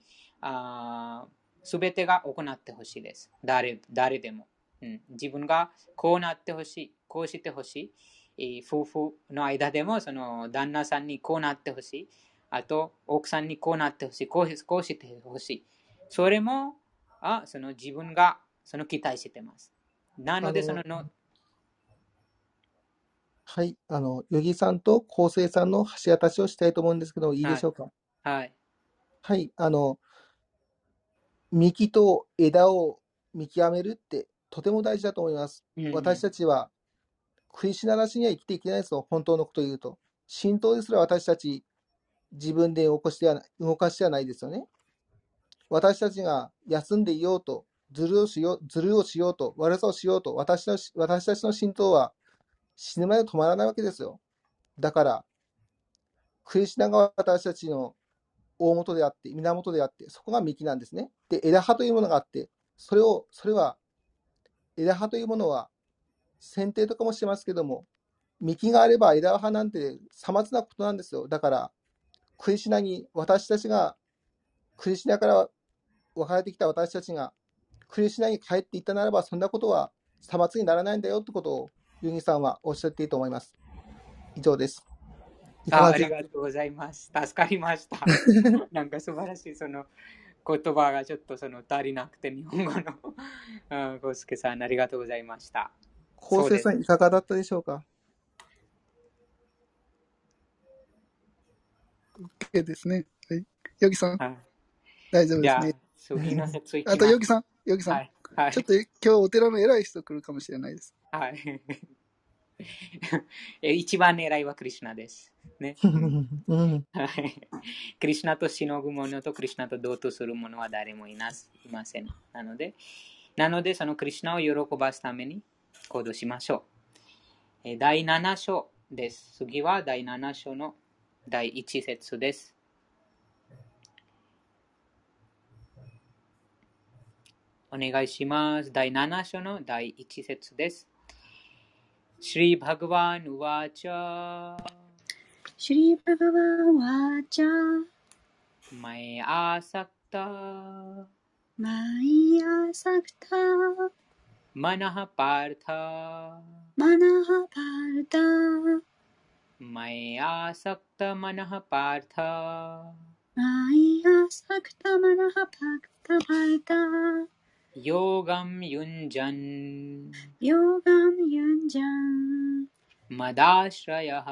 すべてが行ってほしいです。誰誰でも、うん。自分がこうなってほしい、こうしてほしい。えー夫婦の間でもその旦那さんにこうなってほしい。あと、奥さんにこうなってほしい。こうこうしてほしい。それもあその自分がその期待してます。なので、そのの、はい。あの、ヨギさんと昴生さんの橋渡しをしたいと思うんですけど、いいでしょうか？はい。はい。あの、幹と枝を見極めるってとても大事だと思います。うんうん私たちは、クリシナなしには生きていけないですよ。本当のことを言うと。神道ですら私たち、自分で動かしてはな動かしてはないですよね。私たちが休んでいようと、ずるをしよう、ずるをしようと、悪さをしようと、私の私たちの神道は死ぬまで止まらないわけですよ。だから、クリシナが私たちの大元であって、源であって、そこが幹なんですね。で、枝葉というものがあって、それを、それは枝葉というものは、剪定とかもしてますけども、幹があれば枝葉なんてさまつなことなんですよ。だから、クリシュナに、私たちが、クリシュナから別れてきた私たちが、クリシュナに帰っていったならば、そんなことはさまつにならないんだよってことを、ユニさんはおっしゃっていいと思います。以上です。あありがとうございます。助かりました。なんか素晴らしいその言葉がちょっとその足りなくて日本語の。う？ん、コウスケさんありがとうございました。昴生さん、いかがだったでしょうか？OK ですね。はい。ヨギさん、はい、大丈夫ですね。。あと、ヨギさん、ヨギさん、はい。はいちょっと今日お寺の偉い人来るかもしれないです。はい。え一番狙いはクリシュナです。ね。うん。はいクリシュナとしのぐ者とクリシュナと同等する者は誰もいますいません。なので、なのでそのクリシュナを喜ばすために行動しましょう。え第7章です。次は第7章の第1節です。お願いします。第7章の第1節です。シリーバグワンウ・ワーチャー。シリーバグワンウ・ワーチャー。マイアサクタ。マイアサクタ。मनः पार्थ। मनः पार्थ। मय्यासक्तमनः पार्थ। मय्यासक्तमनः भक्त पार्थ। योगं युञ्जन्। योगं युञ्जन्। मदाश्रयः।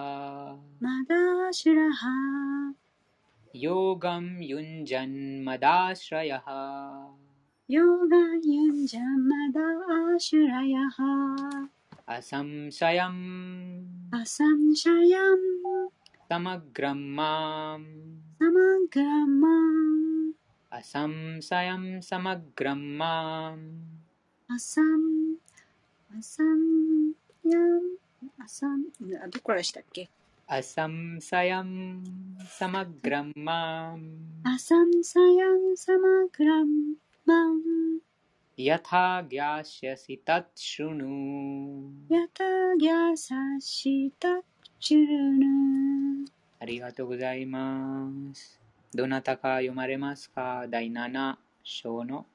मदाश्रयः। योगं युञ्जन् मदाश्रयः। ヨガンユンジャン、マダシュラヤハ、 असंशयं アサンシャヤン、 समग्रं माम् サマングラマン、 असंशयं समग्रं माम् アサン、アサンヤン、アサン、あどこからしたっけ असंशयं समग्रं माम् アサ ンサヤンサマグラマン、 यथा ज्ञास्यसि तत् शृणु ヤタギャサシタチュルヌ。ありがとうございます。どなたか読まれますか第7章の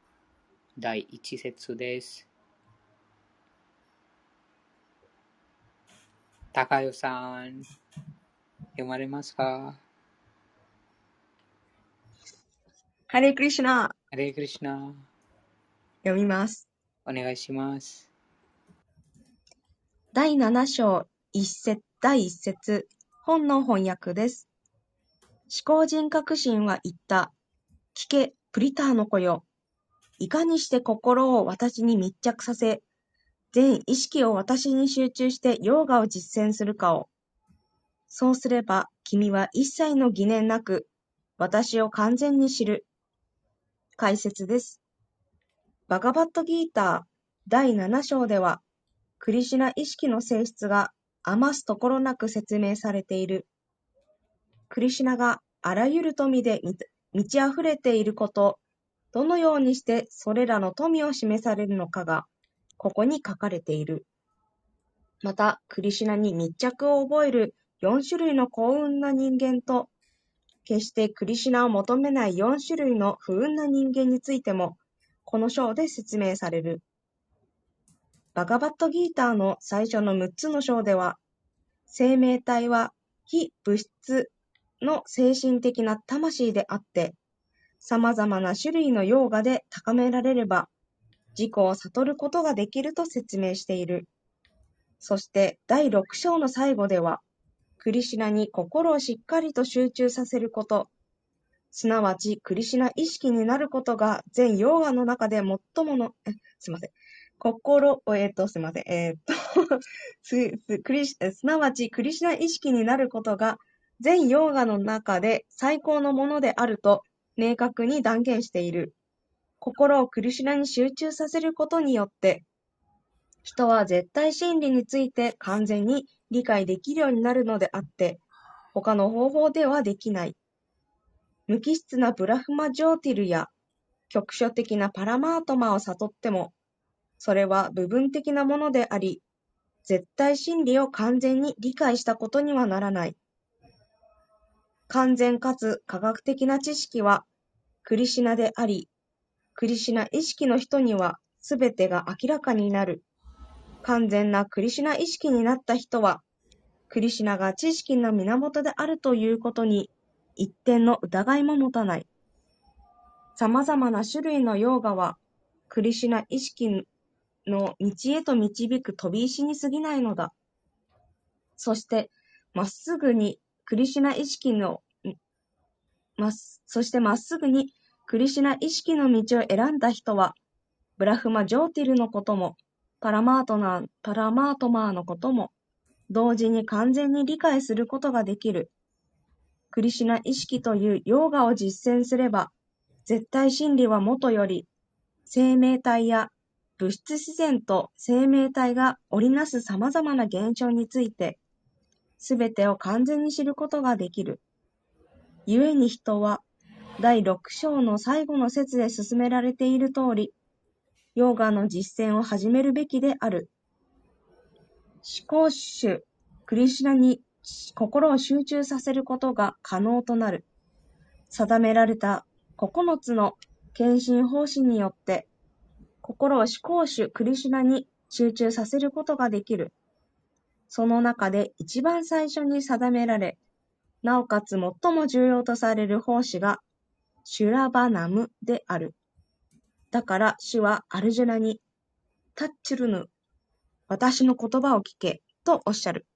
第1節です。高代さん、読まれますかハレークリシュナ ハレークリシュナ、読みます。お願いします。第7章一節第一節本の翻訳です。思考人格心は言った。聞け、プリターの子よ。いかにして心を私に密着させ、全意識を私に集中してヨーガを実践するかを。そうすれば、君は一切の疑念なく、私を完全に知る。解説です。バガバットギーター第7章では、クリシナ意識の性質が余すところなく説明されている。クリシナがあらゆる富で満ち溢れていること、どのようにしてそれらの富を示されるのかが、ここに書かれている。また、クリシナに密着を覚える4種類の幸運な人間と、決してクリシナを求めない4種類の不運な人間についても、この章で説明される。バガバットギーターの最初の6つの章では、生命体は非物質の精神的な魂であって、様々な種類のヨーガで高められれば、自己を悟ることができると説明している。そして第6章の最後では、クリシナに心をしっかりと集中させること、すなわちクリシナ意識になることが全ヨーガの中で最もの、えすいません。心を、えっ、と、すいません。えっ、と す、す、クリ、すなわちクリシナ意識になることが全ヨーガの中で最高のものであると明確に断言している。心をクリシナに集中させることによって、人は絶対真理について完全に理解できるようになるのであって、他の方法ではできない。無機質なブラフマジョーティルや局所的なパラマートマを悟っても、それは部分的なものであり、絶対真理を完全に理解したことにはならない。完全かつ科学的な知識は、クリシナであり、クリシナ意識の人にはすべてが明らかになる。完全なクリシュナ意識になった人は、クリシュナが知識の源であるということに一点の疑いも持たない。様々な種類のヨーガは、クリシュナ意識の道へと導く飛び石に過ぎないのだ。そして、まっすぐにクリシュナ意識の、ま、そしてまっすぐにクリシュナ意識の道を選んだ人は、ブラフマ・ジョーティルのことも、パラマートナパラマートマーのことも、同時に完全に理解することができる。クリシュナ意識というヨーガを実践すれば、絶対真理はもとより、生命体や物質自然と生命体が織りなす様々な現象について、すべてを完全に知ることができる。故に人は、第六章の最後の説で進められている通り、ヨーガの実践を始めるべきである。思考主、クリシュナに心を集中させることが可能となる。定められた9つの献身方針によって、心を思考主クリシュナに集中させることができる。その中で一番最初に定められ、なおかつ最も重要とされる奉仕が、シュラバナムである。だから主はアルジュナに、タッチルヌ、私の言葉を聞け、とおっしゃる。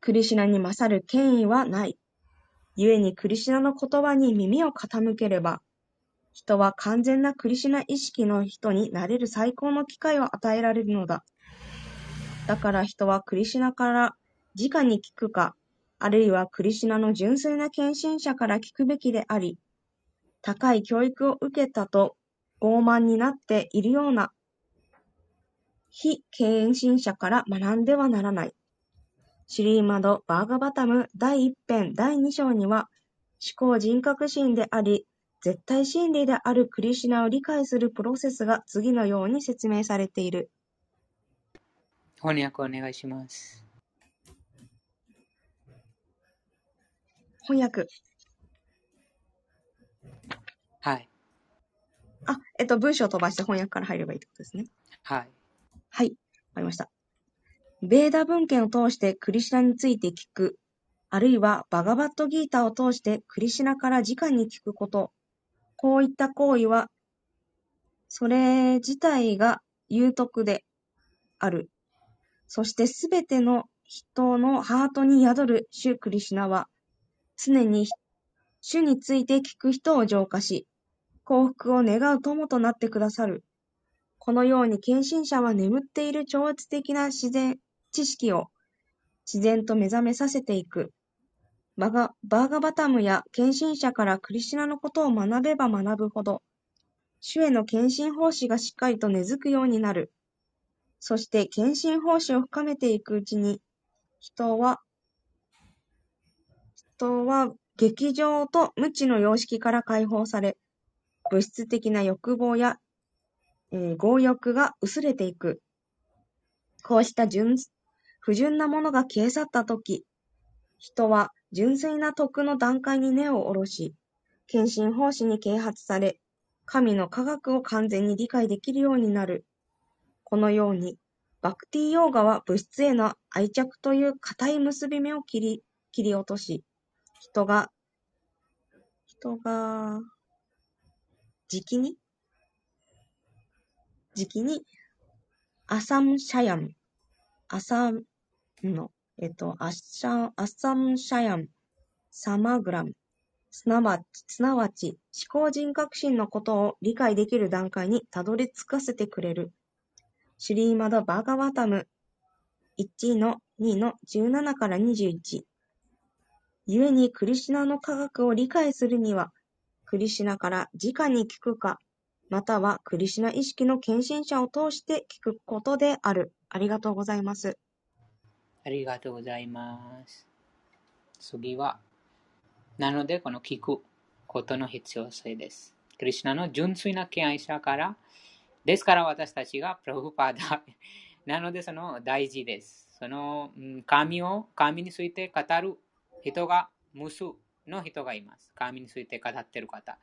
クリシナに勝る権威はない。故にクリシナの言葉に耳を傾ければ、人は完全なクリシナ意識の人になれる最高の機会を与えられるのだ。だから人はクリシナから直に聞くか、あるいはクリシナの純粋な献身者から聞くべきであり、高い教育を受けたと傲慢になっているような非献身者から学んではならない。シュリーマド・バーガバタム第一編第二章には、思考人格心であり、絶対真理であるクリシュナを理解するプロセスが次のように説明されている。翻訳お願いします。翻訳。はい。あ、えっと、文章を飛ばして翻訳から入ればいいってことですね。はい。はい。わかりました。ベーダ文献を通してクリシュナについて聞く、あるいはバガバットギータを通してクリシュナから直に聞くこと、こういった行為は、それ自体が有徳である。そしてすべての人のハートに宿る主クリシュナは、常に主について聞く人を浄化し、幸福を願う友となってくださる。このように献身者は眠っている超越的な自然、知識を自然と目覚めさせていく。バーガバーガバタムや献身者からクリシナのことを学べば学ぶほど、主への献身奉仕がしっかりと根付くようになる。そして献身奉仕を深めていくうちに、人は、人は劇場と無知の様式から解放され、物質的な欲望や、えー強欲が薄れていく。こうした純不純なものが消え去ったとき、人は純粋な徳の段階に根を下ろし、献身奉仕に啓発され、神の科学を完全に理解できるようになる。このように、バクティヨーガは物質への愛着という固い結び目を切り切り落とし、人が、人が、じきに、じきに、アサムシャヤム、アサムの、えっと、アッシャアサムシャヤム、サマグラム、すなわち、すなわち、思考人格心のことを理解できる段階にたどり着かせてくれる。シュリーマド・バーガワタム。1の2の17から21。故にクリシナの科学を理解するには、クリシナから直に聞くか、またはクリシナ意識の献身者を通して聞くことである。ありがとうございます。ありがとうございます。次は、なのでこの聞くことの必要性です。クリシナの純粋な敬愛者からですから私たちがプラブパーダ。なのでその大事です。その神を、神について語る人が無数の人がいます。神について語っている方。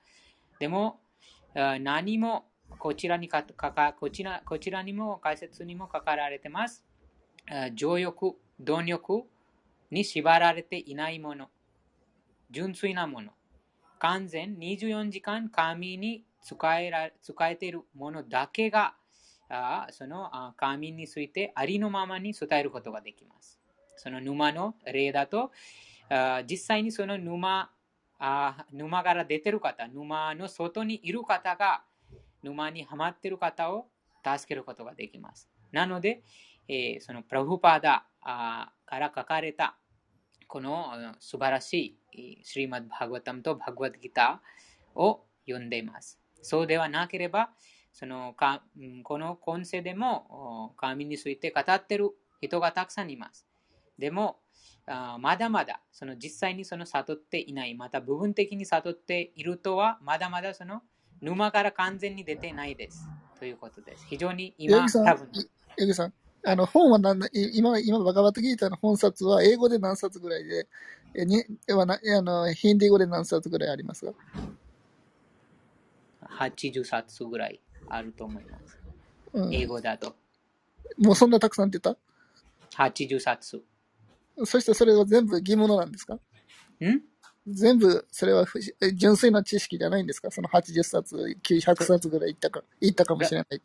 でも、何もこちらにかかこちらこちらにも解説にも書かられています。情欲、貪欲に縛られていないもの、純粋なもの、完全24時間神に使えら使えているものだけが、あそのあ神についてありのままに伝えることができます。その沼の例だと、実際にその沼沼から出てる方、沼の外にいる方が、沼にはまっている方を助けることができます。なので、えーそのプラフパーダから書かれたこの素晴らしいシリマッバーガワタムとバグワッギターを読んでいます。そうではなければ、そのかこの今世でも神について語っている人がたくさんいます。でも、あまだまだその実際にその悟っていない、また部分的に悟っているとは、まだまだその沼から完全に出てないです。ということです。非常に今、多分八木さん、あの、本は何今、今、バカバットギーターの本冊は英語で何冊ぐらいで、えにはなあのヒンディー語で何冊ぐらいありますか？80冊ぐらいあると思います。うん。英語だと。もうそんなたくさんって言っ80冊。たそしてそれは全部疑問なんですか？ん？全部、それは純粋な知識じゃないんですか？その80冊、900冊ぐらいいったか、いったかもしれない。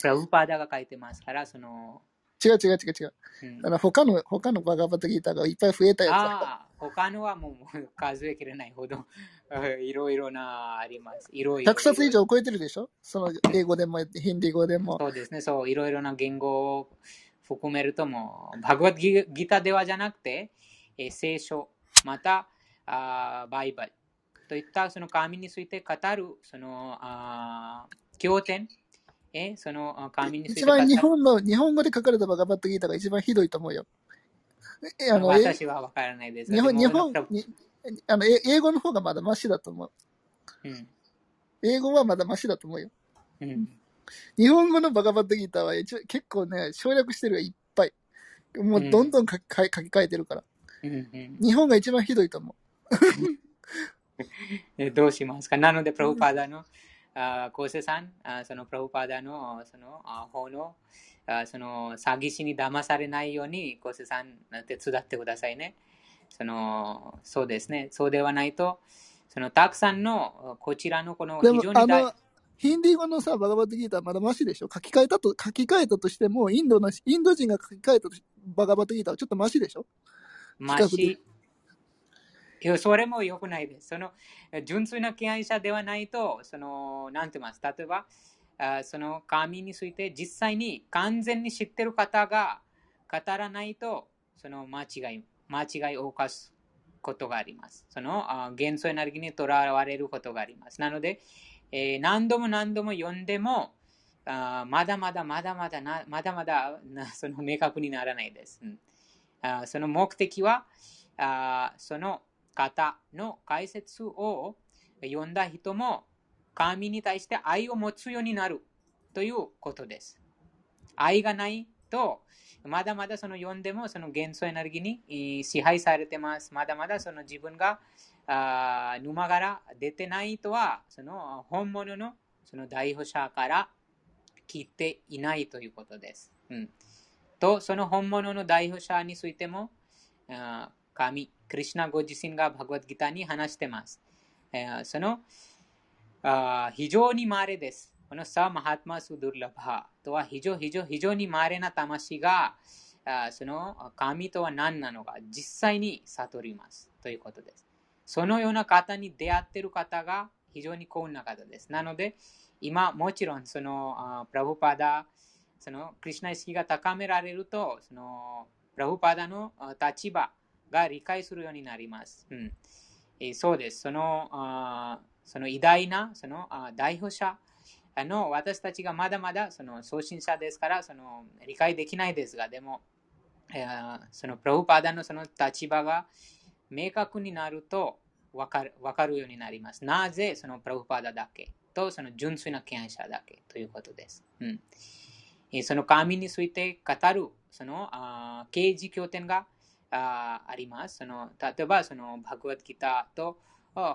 プラブパーダが書いてますから、その、違う違う違う違う。うんあの、他の、他のバカバットギーターがいっぱい増えたやつ。ああ、他のはもう数えきれないほど、う んいろいろなあります。いろいろ。100冊以上超えてるでしょ？その英語でも、ヒンディー語でも。そうですね、そう、いろいろな言語を含めるともう、バグワッドギギターではじゃなくて、えー聖書、またあーバイバルといったその神について語る、そのあー経典、えーそのあ神について一語る番日本の、日本語で書かれたバカバットギーターが一番ひどいと思うよ。えあの、え私はわからないです。日本、日本、にあの、え英語の方がまだマシだと思う。うん英語はまだマシだと思うよ。うん日本語のバカバットギーターは結構ね、省略してるがいっぱい。もうどんどん書き換え書き換えてるから。うんうん日本が一番ひどいと思 えどうしますか？なので、プラブパーダの、あーコーセさん、あーそのプラブパーダのそのあー方のあーその詐欺師に騙されないように、コーセさん手伝ってくださいね。そのそうですね。そうではないと、そのたくさんのこちらのこの非常、に大ヒンディー語のさ、バカバットギーターはまだマシでしょ？書き換えたと、書き換えたとしても、インドの、インド人が書き換えたとしバカバットギーターはちょっとマシでしょ？マシ、いやそれも良くないです。その純粋な敬愛者ではないと、その、なんて言います？例えば、あその神について実際に完全に知ってる方が語らないと、その間違い、間違いを犯すことがあります。そのあ元素エネルギーにとらわれることがあります。なので、えー何度も何度も読んでも、あまだまだまだまだな、まだまだなその明確にならないです。うんあその目的はあその方の解説を読んだ人も神に対して愛を持つようになるということです。愛がないとまだまだその読んでもその元素エネルギーに支配されてます。まだまだその自分があ沼から出てないとはその本物のその代表者から聞いていないということです。うんと、その本物の代表者についても、あ神、クリシナご自身がバグワッドギターに話してます。えーそのあ非常に稀です。このサ・マハトマ・ス・ドゥルラバとは非常非常非常に稀な魂があその神とは何なのか実際に悟りますということです。そのような方に出会っている方が非常に幸運な方です。なので、今もちろんそのプラブパダそのクリュナ意識が高められると、そのプラブパダの立場が理解するようになります。うんえーそうです。そのあその偉大なその代表者の私たちがまだまだその送信者ですからその理解できないですが、でも、えーそのプラブパダのその立場が明確になると分かる分かるようになります。なぜそのプラブパダだけ？とその純粋な敬愛者だけ？ということです。うんその神について語るそのあ刑事経典がああります。その例えば、そのバグワッドギターと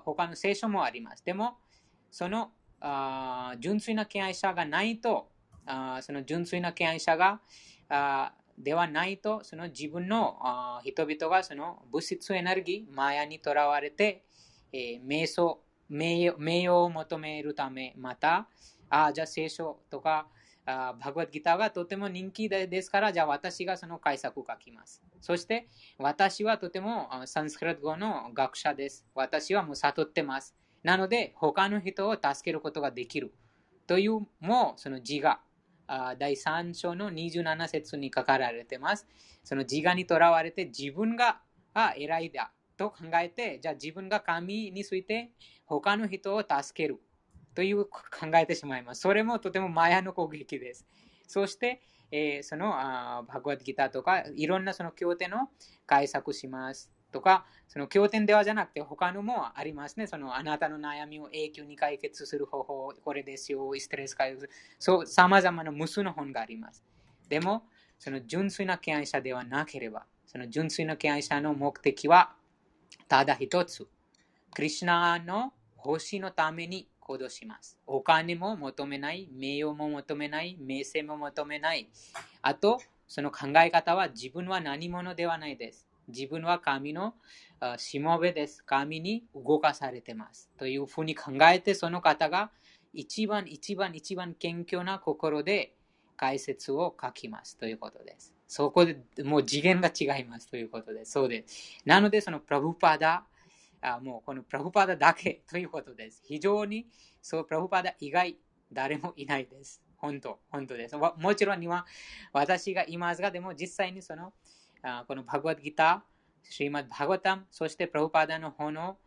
他の聖書もあります。でも、そのあ純粋な敬愛者がないと、あその純粋な敬愛者があではないと、その自分の人々がその物質エネルギー、マヤにとらわれて、えー、瞑想名誉、名誉を求めるため、また、あじゃあ聖書とか、あバグワッドギターがとても人気ですから、じゃあ私がその解釈を書きます。そして、私はとてもサンスクリット語の学者です。私はもう悟ってます。なので、他の人を助けることができる。という、もうその自我、第3章の27節に書かられています。その自我にとらわれて自分が偉いだと考えて、じゃあ自分が神について他の人を助ける。という考えてしまいます。それもとてもマヤの攻撃です。そして、えー、そのあバグワッドギターとかいろんなその経典を解釈しますとか、その経典ではじゃなくて他のもありますね。そのあなたの悩みを永久に解決する方法、これですよ、ストレス解決。そう、様々な無数の本があります。でも、その純粋な敬愛者ではなければ、その純粋な敬愛者の目的はただ一つ。クリュナの星のために行動します。お金も求めない、名誉も求めない、名声も求めない。あと、その考え方は自分は何者ではないです。自分は神のしもべです。神に動かされてます。というふうに考えて、その方が一番一番一番謙虚な心で解説を書きますということです。そこでもう次元が違いますということです。そうです。なので、そのプラブパダあもうこのプラフパダだけということです。非常にそうプラフパダ以外誰もいないです。本当、本当です。もちろんには私がいますが、でも実際にそのこのバグワッドギター、シーマッバグワタム、そしてプラフパダの本を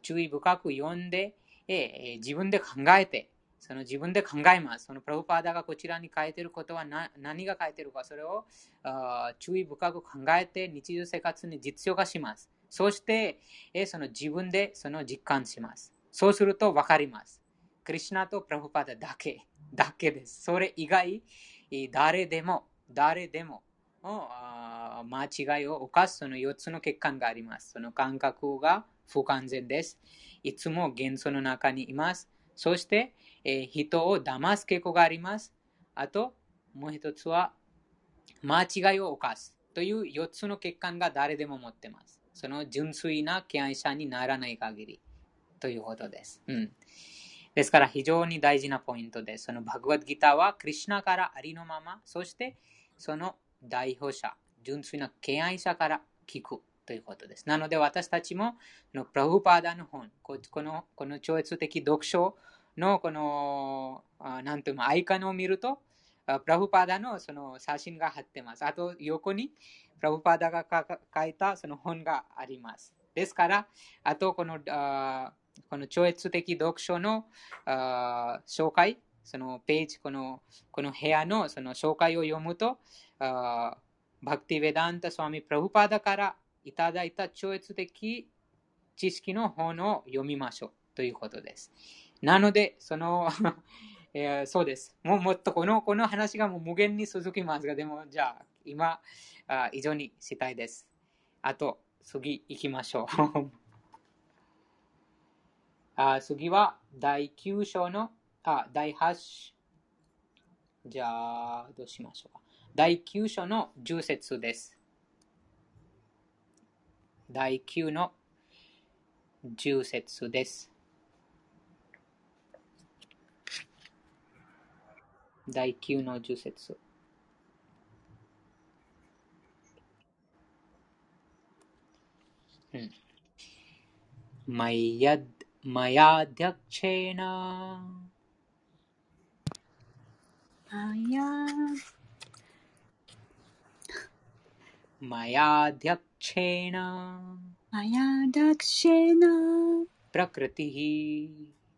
注意深く読んで、えー、自分で考えて、その自分で考えます。そのプラフパーダがこちらに書いていることは何が書いているか、それを注意深く考えて日常生活に実用化します。そしてえ、その自分でその実感します。そうすると分かります。クリュナとプラフパダだけ、だけです。それ以外、誰でも、誰でも、間違いを犯すその4つの欠陥があります。その感覚が不完全です。いつも元素の中にいます。そして、え人を騙す傾向があります。あと、もう一つは、間違いを犯すという4つの欠陥が誰でも持っています。その純粋な敬愛者にならない限りということです。うん、ですから非常に大事なポイントです。そのバグワッドギターはクリュナからありのまま、そしてその代表者、純粋な敬愛者から聞くということです。なので私たちものプラフパーダの本、このこの超越的読書のこの、なんという、アイカンを見ると、プラフパーダのその写真が貼ってます。あと横にプラブパーダが書いたその本があります。ですから、あとこのこの超越的読書の紹介、そのページ、このこの部屋のその紹介を読むと、バクティ・ヴェダンタ・スワミ・プラブパーダからいただいた超越的知識の本を読みましょうということです。なので、そのえー、そうです。もうもっとこのこの話がもう無限に続きますが、でもじゃあ今、あ以上にしたいです。あと、次行きましょう。あ次は第9章のあ第8章じゃあ、どうしましょうか。第9章の10節です。第9の10節です。第9の10節マヤマヤダクチェナマヤエトゥナ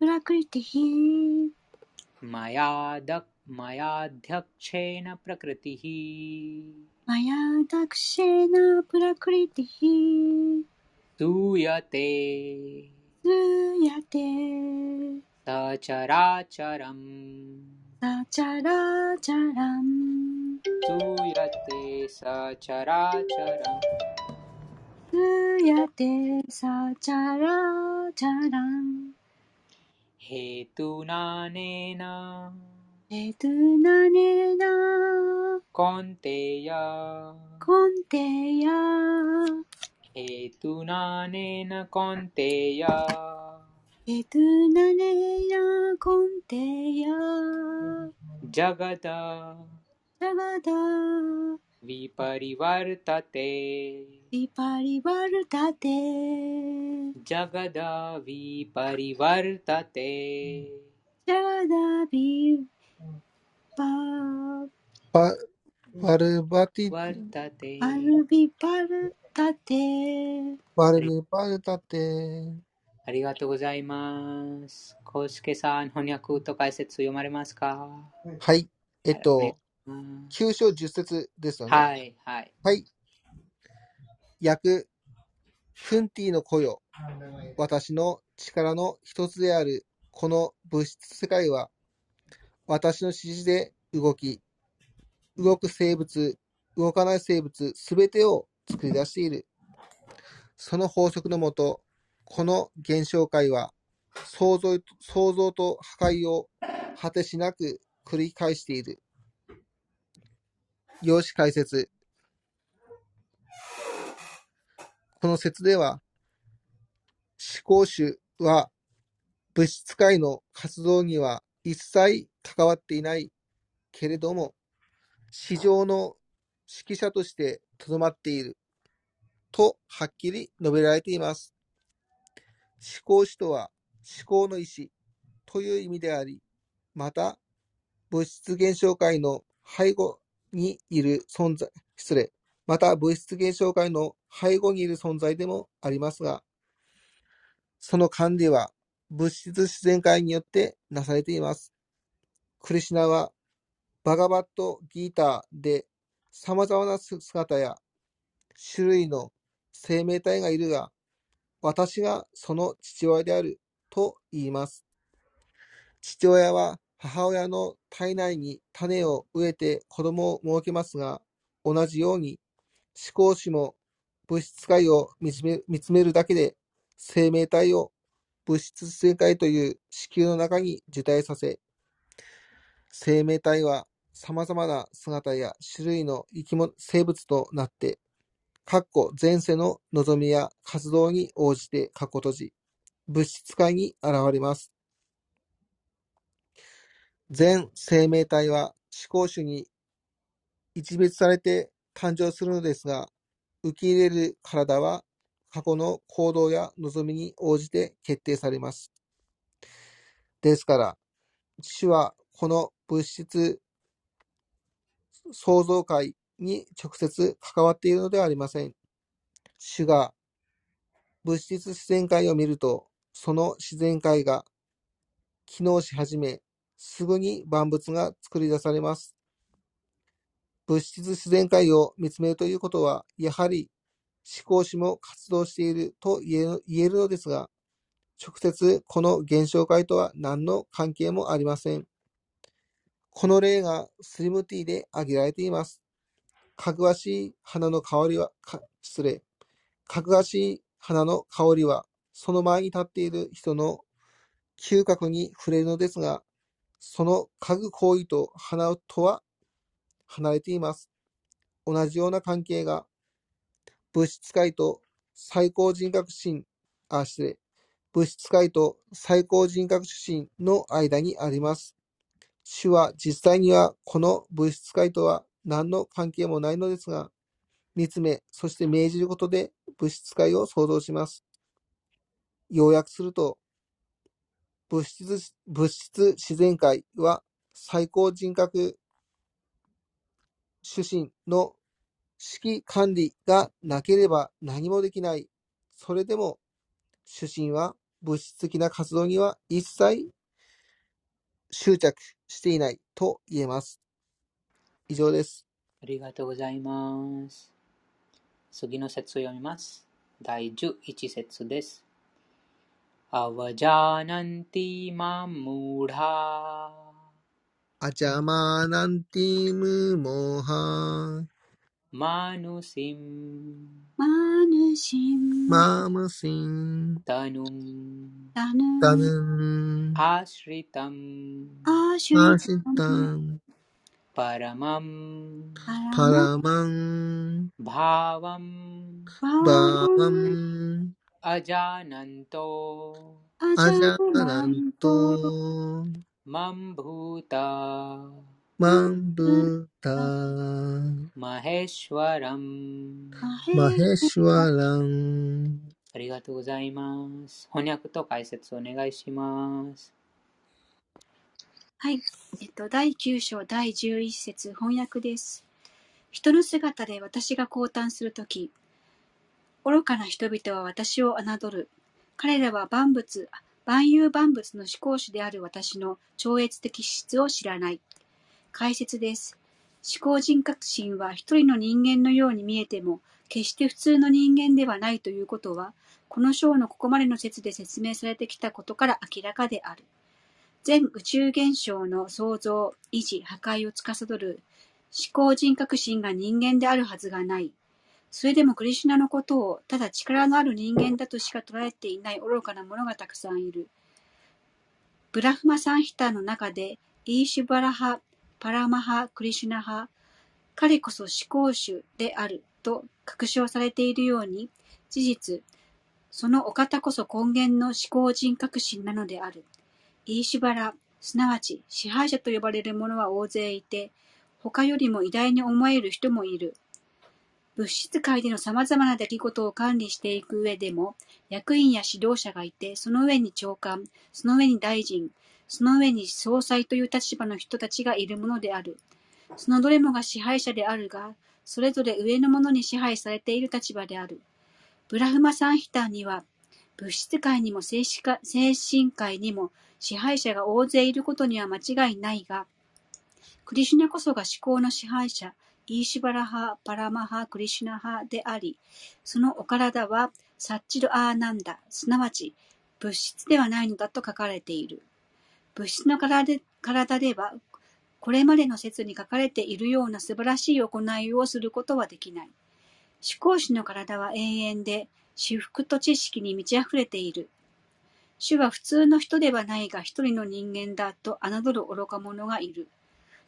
ネナコンテヤコンテヤヘトゥナネナコンテヤエトゥナネナコンテヤジャガダサガダヴィパリワルタテ。リパリワルタテ。ジャガダヴィパリワルタテ。ジャガダビバ。ババルバティ、ワルタテ。アルビバルタテ。バルルバルタテ。ありがとうございます。コウスケさん、翻訳と解説読まれますか？はい。えっと、うん9章10節ですよね。はい、はい。はい。訳、フンティの子よ。私の力の一つであるこの物質世界は、私の指示で動き、動く生物、動かない生物すべてを作り出している。その法則のもと、この現象界は創造創造と破壊を果てしなく繰り返している。用紙解説。この説では、思考主は物質界の活動には一切関わっていないけれども、市場の指揮者としてとどまっているとはっきり述べられています。思考主とは思考の意志という意味であり、また物質現象界の背後にいる存在、失礼、また物質現象界の背後にいる存在でもありますが、その管理は物質自然界によってなされています。クリシナはバガバットギーターで様々な姿や種類の生命体がいるが、私がその父親であると言います。父親は母親の体内に種を植えて子供を設けますが、同じように思考主も物質界を見つめるだけで生命体を物質世界という子宮の中に受胎させ、生命体は様々な姿や種類の生き物、生物となって、かっこ前世の望みや活動に応じてかっこ閉じ、物質界に現れます。全生命体は思考主に一別されて誕生するのですが、受け入れる体は過去の行動や望みに応じて決定されます。ですから、主はこの物質創造界に直接関わっているのではありません。主が物質自然界を見ると、その自然界が機能し始め、すぐに万物が作り出されます。物質自然界を見つめるということは、やはり思考主も活動していると言えるのですが、直接この現象界とは何の関係もありません。この例がスリムティーで挙げられています。かぐわしい花の香りは、失礼。かぐわしい花の香りは、その前に立っている人の嗅覚に触れるのですが、その嗅ぐ行為と花とは離れています。同じような関係が物質界と最高人格心、あ、失礼。物質界と最高人格心の間にあります。主は実際にはこの物質界とは何の関係もないのですが、見つめ、そして命じることで物質界を創造します。要約すると、物質物質自然界は最高人格主心の指揮管理がなければ何もできない。それでも、主心は物質的な活動には一切執着していないと言えます。以上です。ありがとうございます。次の説を読みます。第11節です。अवजानन्ति मां मूढा। अचमानन्ति मोहा। मानुषीं मानुषीं मामसीं तनुं तनु आश्रितम् आश्रितम् परमं परमं भावं भावम् अजानन्तो アジャナン अजानन्तो मम भूता मां भूता महेश्वरम् マヘ महेश्वरम् ありがとうございます。翻訳と解説お願いします。はい。えっと、第9章第11節翻訳です。人の姿で私が降誕するとき、 愚かな人々は私を侮る。彼らは万物、万有万物の思考主である私の超越的資質を知らない。解説です。思考人格心は一人の人間のように見えても、決して普通の人間ではないということは、この章のここまでの説で説明されてきたことから明らかである。全宇宙現象の創造、維持、破壊を司る思考人格心が人間であるはずがない。それでもクリシュナのことをただ力のある人間だとしか捉えていない愚かな者がたくさんいる。ブラフマサンヒターの中で、イーシュバラ派、パラマ派、クリシュナ派、彼こそ思考主であると確証されているように、事実、そのお方こそ根源の思考人格心なのである。イーシュバラ、すなわち支配者と呼ばれる者は大勢いて、他よりも偉大に思える人もいる。物質界での様々な出来事を管理していく上でも、役員や指導者がいて、その上に長官、その上に大臣、その上に総裁という立場の人たちがいるものである。そのどれもが支配者であるが、それぞれ上の者に支配されている立場である。ブラフマサンヒターには、物質界にも精神か精神界にも支配者が大勢いることには間違いないが、クリシュナこそが思考の支配者、イーシュバラ派、パラマ派、クリシュナ派であり、そのお体はサッチルアーナンダ、すなわち物質ではないのだと書かれている。物質の体で体では、これまでの説に書かれているような素晴らしい行いをすることはできない。思考主の体は永遠で、至福と知識に満ち溢れている。主は普通の人ではないが一人の人間だと侮る愚か者がいる。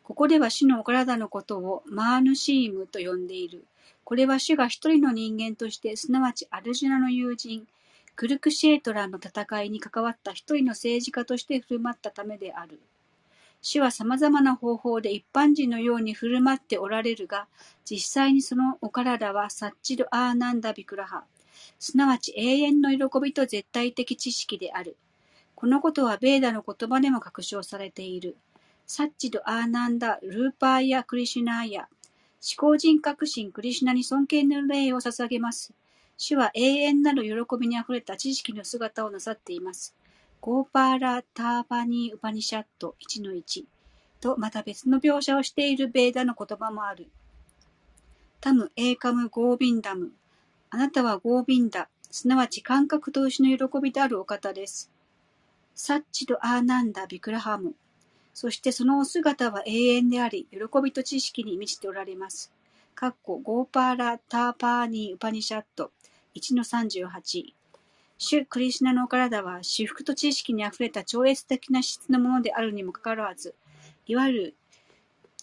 ここでは主のお体のことをマーヌシームと呼んでいる。これは主が一人の人間として、すなわちアルジュナの友人、クルクシェートラの戦いに関わった一人の政治家として振る舞ったためである。主は様々な方法で一般人のように振る舞っておられるが、実際にそのお体はサッチル・アーナンダ・ビクラハ、すなわち永遠の喜びと絶対的知識である。このことはベーダの言葉でも確証されている。サッチド・アーナンダ・ルーパーやクリシュナーや、思考人格心クリシュナに尊敬の礼を捧げます。主は永遠なる喜びにあふれた知識の姿をなさっています。ゴーパーラ・ターバニー・ウパニシャット1-1とまた別の描写をしているベーダの言葉もある。タム・エーカム・ゴービンダム。あなたはゴービンダ、すなわち感覚と牛の喜びであるお方です。サッチド・アーナンダ・ビクラハム。そしてそのお姿は永遠であり、喜びと知識に満ちておられます。かっこゴーパーラ・ターパーニー・ウパニシャット1-38主クリシュナのお体は至福と知識にあふれた超越的な質のものであるにもかかわらず、いわゆる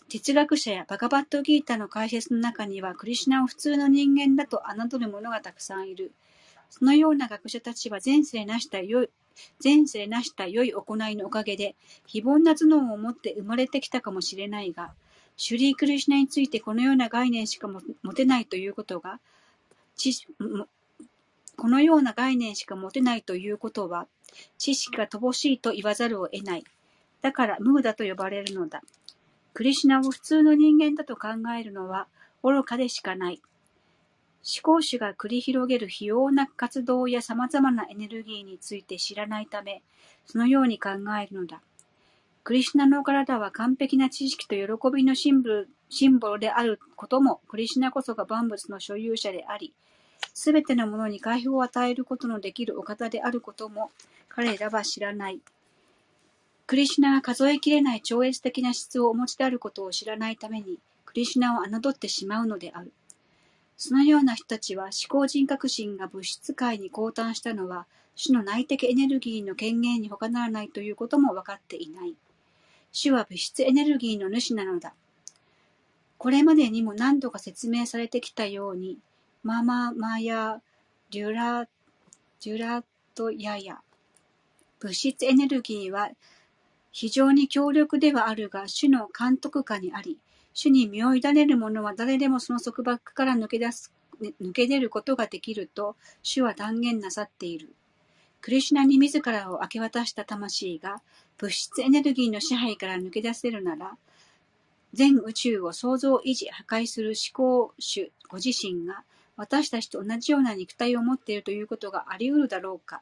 哲学者やバガバットギータの解説の中にはクリシュナを普通の人間だと侮る者がたくさんいる。そのような学者たちは前世なした良い前世なした良い行いのおかげで非凡な頭脳を持って生まれてきたかもしれないが、シュリー・クリシナについてこのような概念しか持てないということが、知もこのような概念しか持てないということは、知識が乏しいと言わざるを得ない。だからムーダと呼ばれるのだ。クリシナを普通の人間だと考えるのは愚かでしかない。思考主が繰り広げる非要な活動や様々なエネルギーについて知らないため、そのように考えるのだ。クリシュナの体は完璧な知識と喜びのシンボルシンボルであることも、クリシュナこそが万物の所有者であり、すべてのものに解放を与えることのできるお方であることも彼らは知らない。クリシュナが数えきれない超越的な質をお持ちであることを知らないために、クリシュナを侮ってしまうのである。そのような人たちは思考人格心が物質界に降誕したのは、主の内的エネルギーの権限に他ならないということも分かっていない。主は物質エネルギーの主なのだ。これまでにも何度か説明されてきたように、マママヤ、デュラ、デュラトヤヤ。物質エネルギーは非常に強力ではあるが、主の監督下にあり、主に身を委ねる者は誰でもその束縛から抜け出す、抜け出ることができると、主は断言なさっている。クリシュナに自らを明け渡した魂が、物質エネルギーの支配から抜け出せるなら、全宇宙を創造維持破壊する思考主ご自身が、私たちと同じような肉体を持っているということがあり得るだろうか。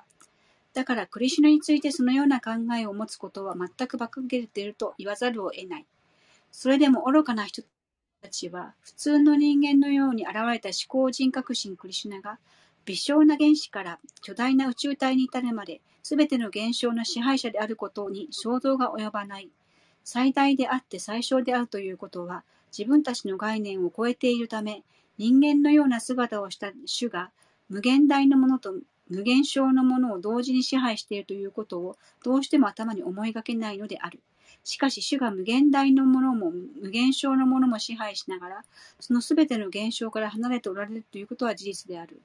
だから、クリシュナについてそのような考えを持つことは全く馬鹿げていると言わざるを得ない。それでも愚かな人たちは、普通の人間のように現れた思考人格心クリシュナが、微小な原子から巨大な宇宙体に至るまで、すべての現象の支配者であることに想像が及ばない。最大であって最小であるということは、自分たちの概念を超えているため、人間のような姿をした種が、無限大のものと無限小のものを同時に支配しているということをどうしても頭に思いがけないのである。しかし主が無限大のものも無限小のものも支配しながら、そのすべての現象から離れておられるということは事実である。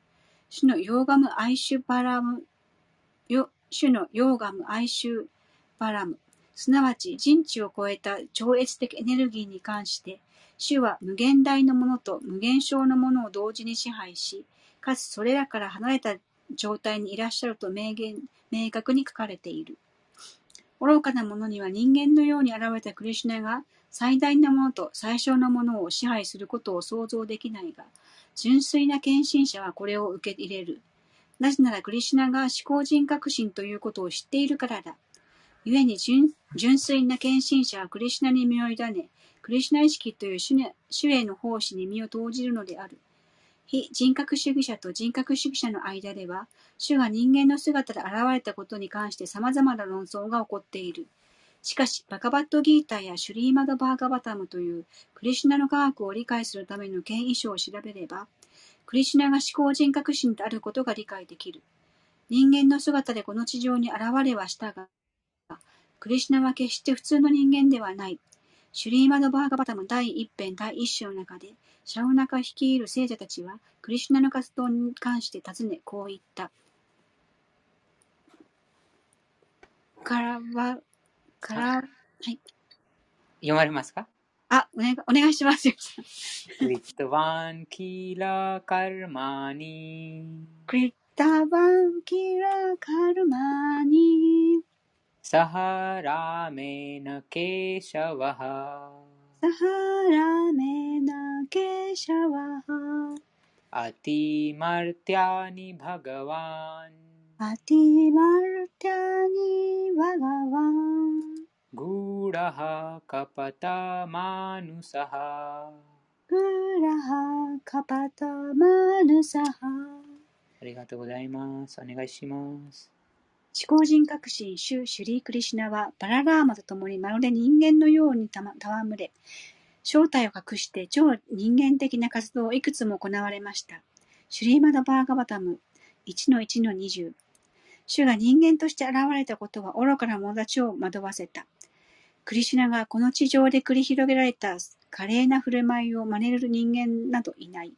主のヨーガム・アイシュパラム、主のヨーガム・アイシュパラム、すなわち人知を超えた超越的エネルギーに関して、主は無限大のものと無限小のものを同時に支配し、かつそれらから離れた状態にいらっしゃると明言明確に書かれている。愚かな者には人間のように現れたクリシュナが最大なものと最小なものを支配することを想像できないが、純粋な献身者はこれを受け入れる。なぜならクリシュナが思考人格心ということを知っているからだ。故に純純粋な献身者はクリシュナに身を委ね、クリシュナ意識という主への奉仕に身を投じるのである。非人格主義者と人格主義者の間では、主が人間の姿で現れたことに関して様々な論争が起こっている。しかし、バカバットギータやシュリーマド・バーガバタムというクリシュナの科学を理解するための権威書を調べれば、クリシュナが思考人格心であることが理解できる。人間の姿でこの地上に現れはしたが、クリシュナは決して普通の人間ではない。シュリーマド・バーガバタム第一編第一章の中で、シャウナカ率いる聖者たちは、クリシュナの活動に関して尋ね、こう言った。からは、から、はい。読まれますか？あ、お願い、お願いします。クリットワンキラカルマニクリッタワンキラカルマニサハラメナケシャワハ。サハラメナケシャワハ。アティマルティアニバガワン。アティマルティアニバガワン。グラハカパタマヌサハ。グラハカパタマヌサハ。ありがとうございます。お願いします。思考人格心主シュリークリシュナはバララーマと共にまるで人間のように戯れ、正体を隠して超人間的な活動をいくつも行われました。シュリーマダバーガバタム1-1-20主が人間として現れたことは愚かな者たちを惑わせた。クリシュナがこの地上で繰り広げられた華麗な振る舞いを真似る人間などいない。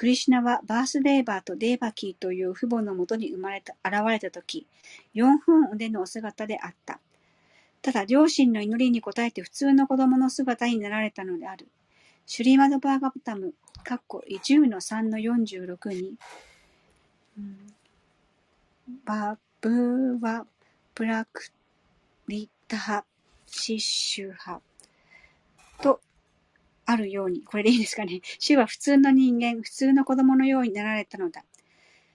クリシュナはバースデーバーとデーバキーという父母のもとに生まれた、現れたとき、4分腕のお姿であった。ただ、両親の祈りに応えて普通の子供の姿になられたのである。シュリーマドバーガブタム、かっこ10の3の46に、バブーワプラクリタハシッシュハあるように、これでいいですかね。主は普通の人間、普通の子供のようになられたのだ。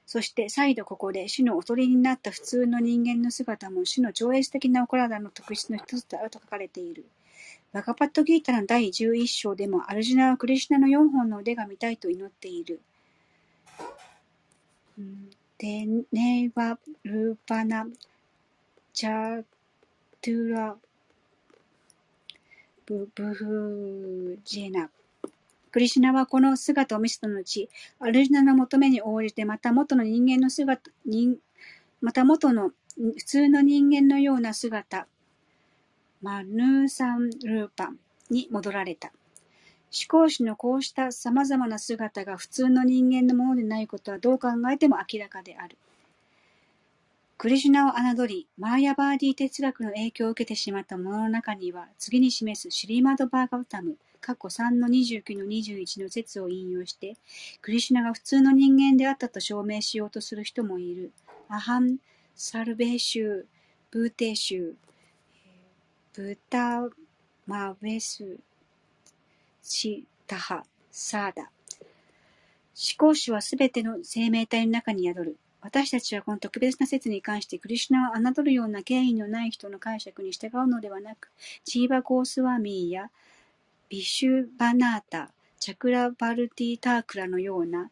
そして再度ここで主のおとりになった普通の人間の姿も主の超越的なお体の特質の一つであると書かれている。バガパットギータの第11章でもアルジナはクリシナの4本の腕が見たいと祈っている。デネバルーパナチャトゥラブブフジェナ。クリシュナはこの姿を見せた後、アルジナの求めに応じて、また元の人間の姿、人また元の普通の人間のような姿、マヌーサンルーパンに戻られた。思考主のこうした様々な姿が普通の人間のものでないことはどう考えても明らかである。クリシュナを侮り、マーヤバーディ哲学の影響を受けてしまった者の中には、次に示すシリマド・バーガブタム、過去3の29の21の説を引用して、クリシュナが普通の人間であったと証明しようとする人もいる。アハン・サルベーシュー、ブーテーシュー、ブタマウェス、シタハ、サーダ。思考主はすべての生命体の中に宿る。私たちはこの特別な説に関してクリシュナを侮るような権威のない人の解釈に従うのではなく、チーバ・ゴースワミーやビシュバナータ、チャクラ・バルティ・タークラのような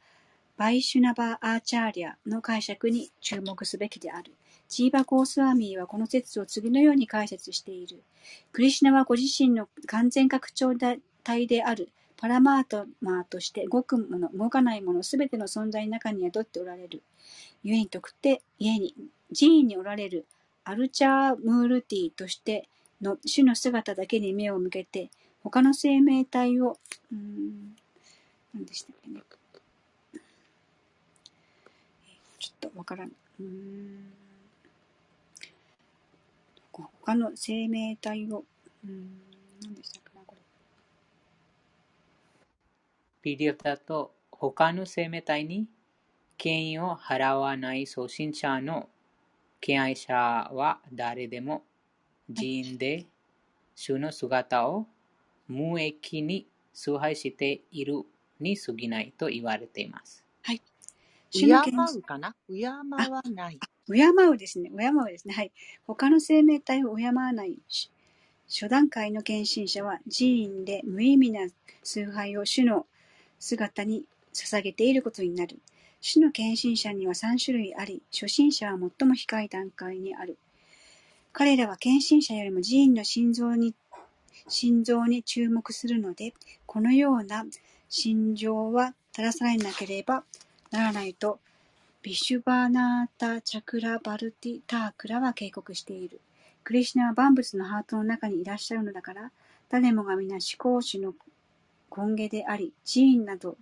バイシュナバ・アーチャーリアの解釈に注目すべきである。チーバ・ゴースワミーはこの説を次のように解説している。クリシュナはご自身の完全拡張体であるパラマートマーとして動くもの、動かないものすべての存在の中に宿っておられる。故に特定、家に、寺院におられるアルチャームールティとしての種の姿だけに目を向けて、他の生命体を、うん、何でしたっけね。ちょっとわからん。うん。他の生命体を、うん、何でしたっけな、これ。PDF だと、他の生命体に権威を払わない送信者の敬愛者は誰でも寺院で主の姿を無益に崇拝しているに過ぎないと言われています。はい。敬うかな敬わな？い。敬うですね。敬うですね。はい。他の生命体を敬わないし初段階の献身者は寺院で無意味な崇拝を主の姿に捧げていることになる。主の献身者には3種類あり、初心者は最も低い段階にある。彼らは献身者よりも寺院の心臓に心臓に注目するので、このような心情は正されなければならないと、ビシュバーナータ・チャクラ・バルティ・タークラは警告している。クリシュナは万物のハートの中にいらっしゃるのだから、誰もが皆思考主の根源であり、寺院など、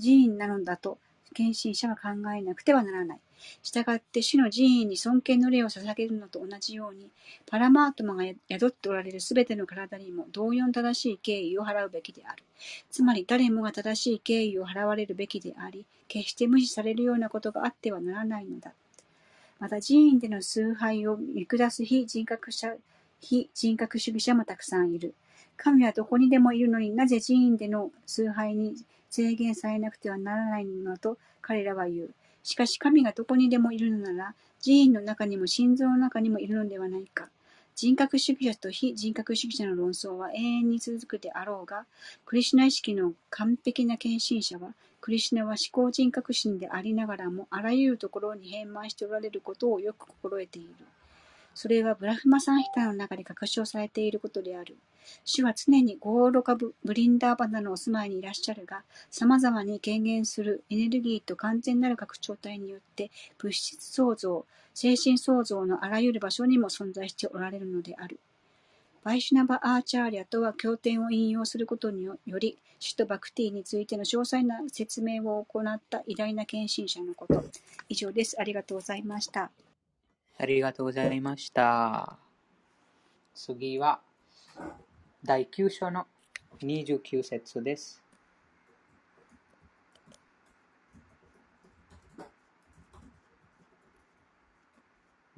寺院なのだと、献身者は考えなくてはならない。したがって主の寺院に尊敬の礼を捧げるのと同じように、パラマートマが宿っておられるすべての体にも同様正しい敬意を払うべきである。つまり誰もが正しい敬意を払われるべきであり、決して無視されるようなことがあってはならないのだ。また寺院での崇拝を見下す非人格者、非人格主義者もたくさんいる。神はどこにでもいるのになぜ寺院での崇拝に制限されなくてはならないのだと彼らは言う。しかし神がどこにでもいるのなら、寺院の中にも心臓の中にもいるのではないか。人格主義者と非人格主義者の論争は永遠に続くであろうが、クリシュナ意識の完璧な献身者は、クリシュナは思考人格心でありながらも、あらゆるところに変満しておられることをよく心得ている。それはブラフマサンヒタの中で確証されていることである。主は常にゴーロカブブリンダーバナのお住まいにいらっしゃるが、様々に軽減するエネルギーと完全なる拡張体によって、物質創造、精神創造のあらゆる場所にも存在しておられるのである。バイシュナバ・アーチャーリアとは経典を引用することにより、首都バクティについての詳細な説明を行った偉大な献身者のこと。以上です。ありがとうございました。ありがとうございました。次は、第9章の29節です。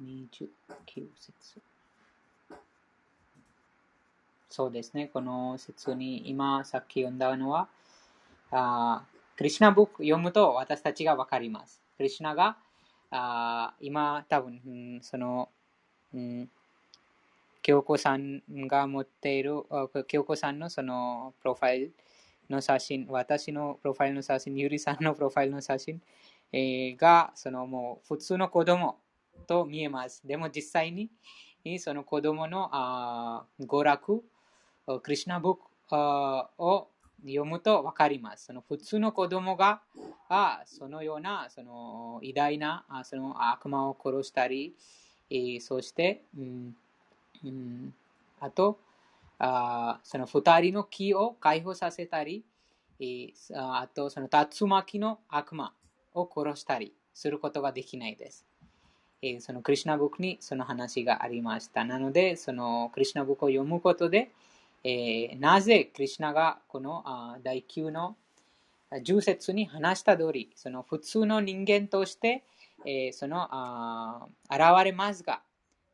29節。そうですね。この説に今さっき読んだのは、あクリシナブック読むと私たちがわかります。クリシナがあ今多分、うんその、うん、京子さんが持っている、京子さんのそのプロファイルの写真、私のプロファイルの写真、ゆりさんのプロファイルの写真、えーが、そのもう普通の子供と見えます。でも実際に、その子供のあ娯楽、クリシナブックを読むと分かります。その普通の子供があそのようなその偉大なあその悪魔を殺したり、えーそして、うんうん、あとあその二人の木を解放させたり、えーあとその竜巻の悪魔を殺したりすることができないです。えーそのクリシナブックにその話がありました。なので、そのクリシナブックを読むことで、えーなぜクリシナがこのあ第9の10節に話した通り、その普通の人間として、えーそのあ現れますが、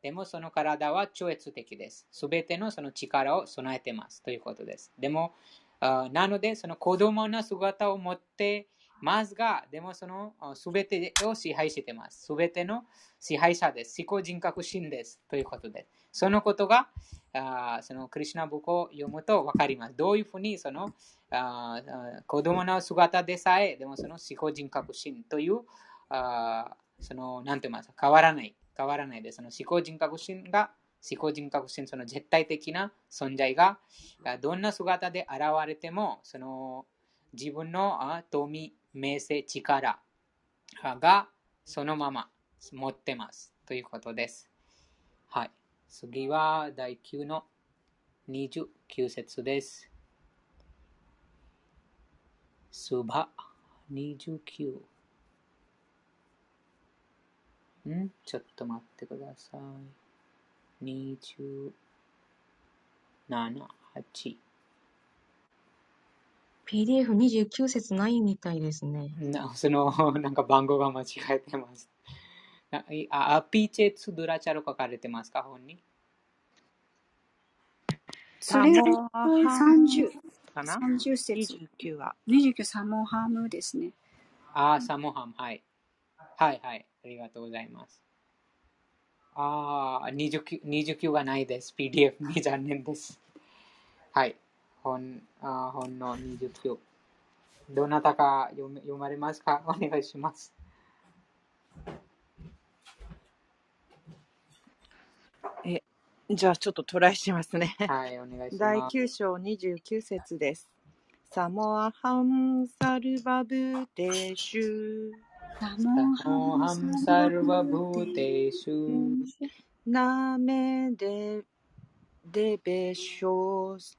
でもその体は超越的です。すべてのその力を備えてますということです。でも、あなので、その子供の姿を持ってますが、でもそのすべてを支配してます。すべての支配者です。思考人格心です。ということです。そのことが、あそのクリシナブックを読むと分かります。どういうふうにそのあ子供の姿でさえ、でもその思考人格心という、あその、なんて言いますか、変わらない。変わらないです。その思考人格心が、思考人格心、その絶対的な存在が、どんな姿で現れても、その自分の富、名声、力がそのまま持ってます。ということです。はい。次は第9の29節です。スバ29。ん？ちょっと待ってください。27、8。PDF29 節ないみたいですね。なその、なんか番号が間違えてます。あ、アピーチェツドゥラチャル書かれてますか、本にそれがサモアハ30ムかな？30節。29は。29サモハムですね。あ、サモハム、はい。はいはい。ありがとうございます。ああ、29, 29がないです。PDF に残念です。はい。本あ本の29。どなたか読め読まれますか？お願いします。じゃあちょっとトライしますね。はい、お願いし第ます。9章29節です。サモアハンサルバブテシュササモハムサルバブーテーシュナメデデベショアス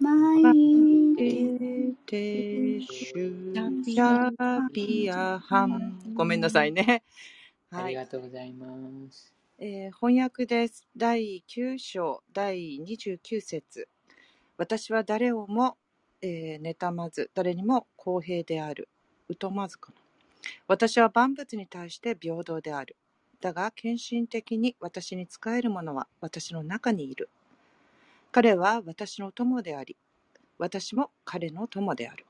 マイバエバジャンテシュシャピヤハンごめんなさいね。はい。ありがとうございます。えー翻訳です。第9章第29節私は誰をも、えー妬まず、誰にも公平である。疎まずかな。私は万物に対して平等である。だが、献身的に私に仕える者は私の中にいる。彼は私の友であり、私も彼の友である。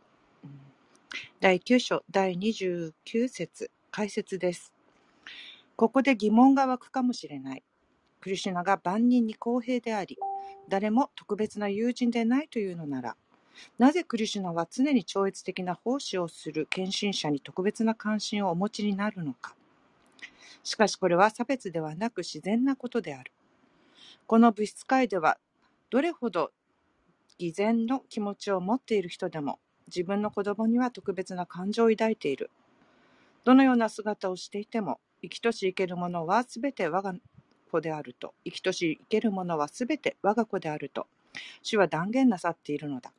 第9章第29節解説です。ここで疑問が湧くかもしれない。クリシュナが万人に公平であり、誰も特別な友人でないというのなら、なぜクリシュナは常に超越的な奉仕をする献身者に特別な関心をお持ちになるのか。しかしこれは差別ではなく自然なことである。この物質界では、どれほど偽善の気持ちを持っている人でも、自分の子供には特別な感情を抱いている。どのような姿をしていても、生きとし生けるものはすべて我が子であると、生きとし生けるものはすべて我が子であると、主は断言なさっているのだ。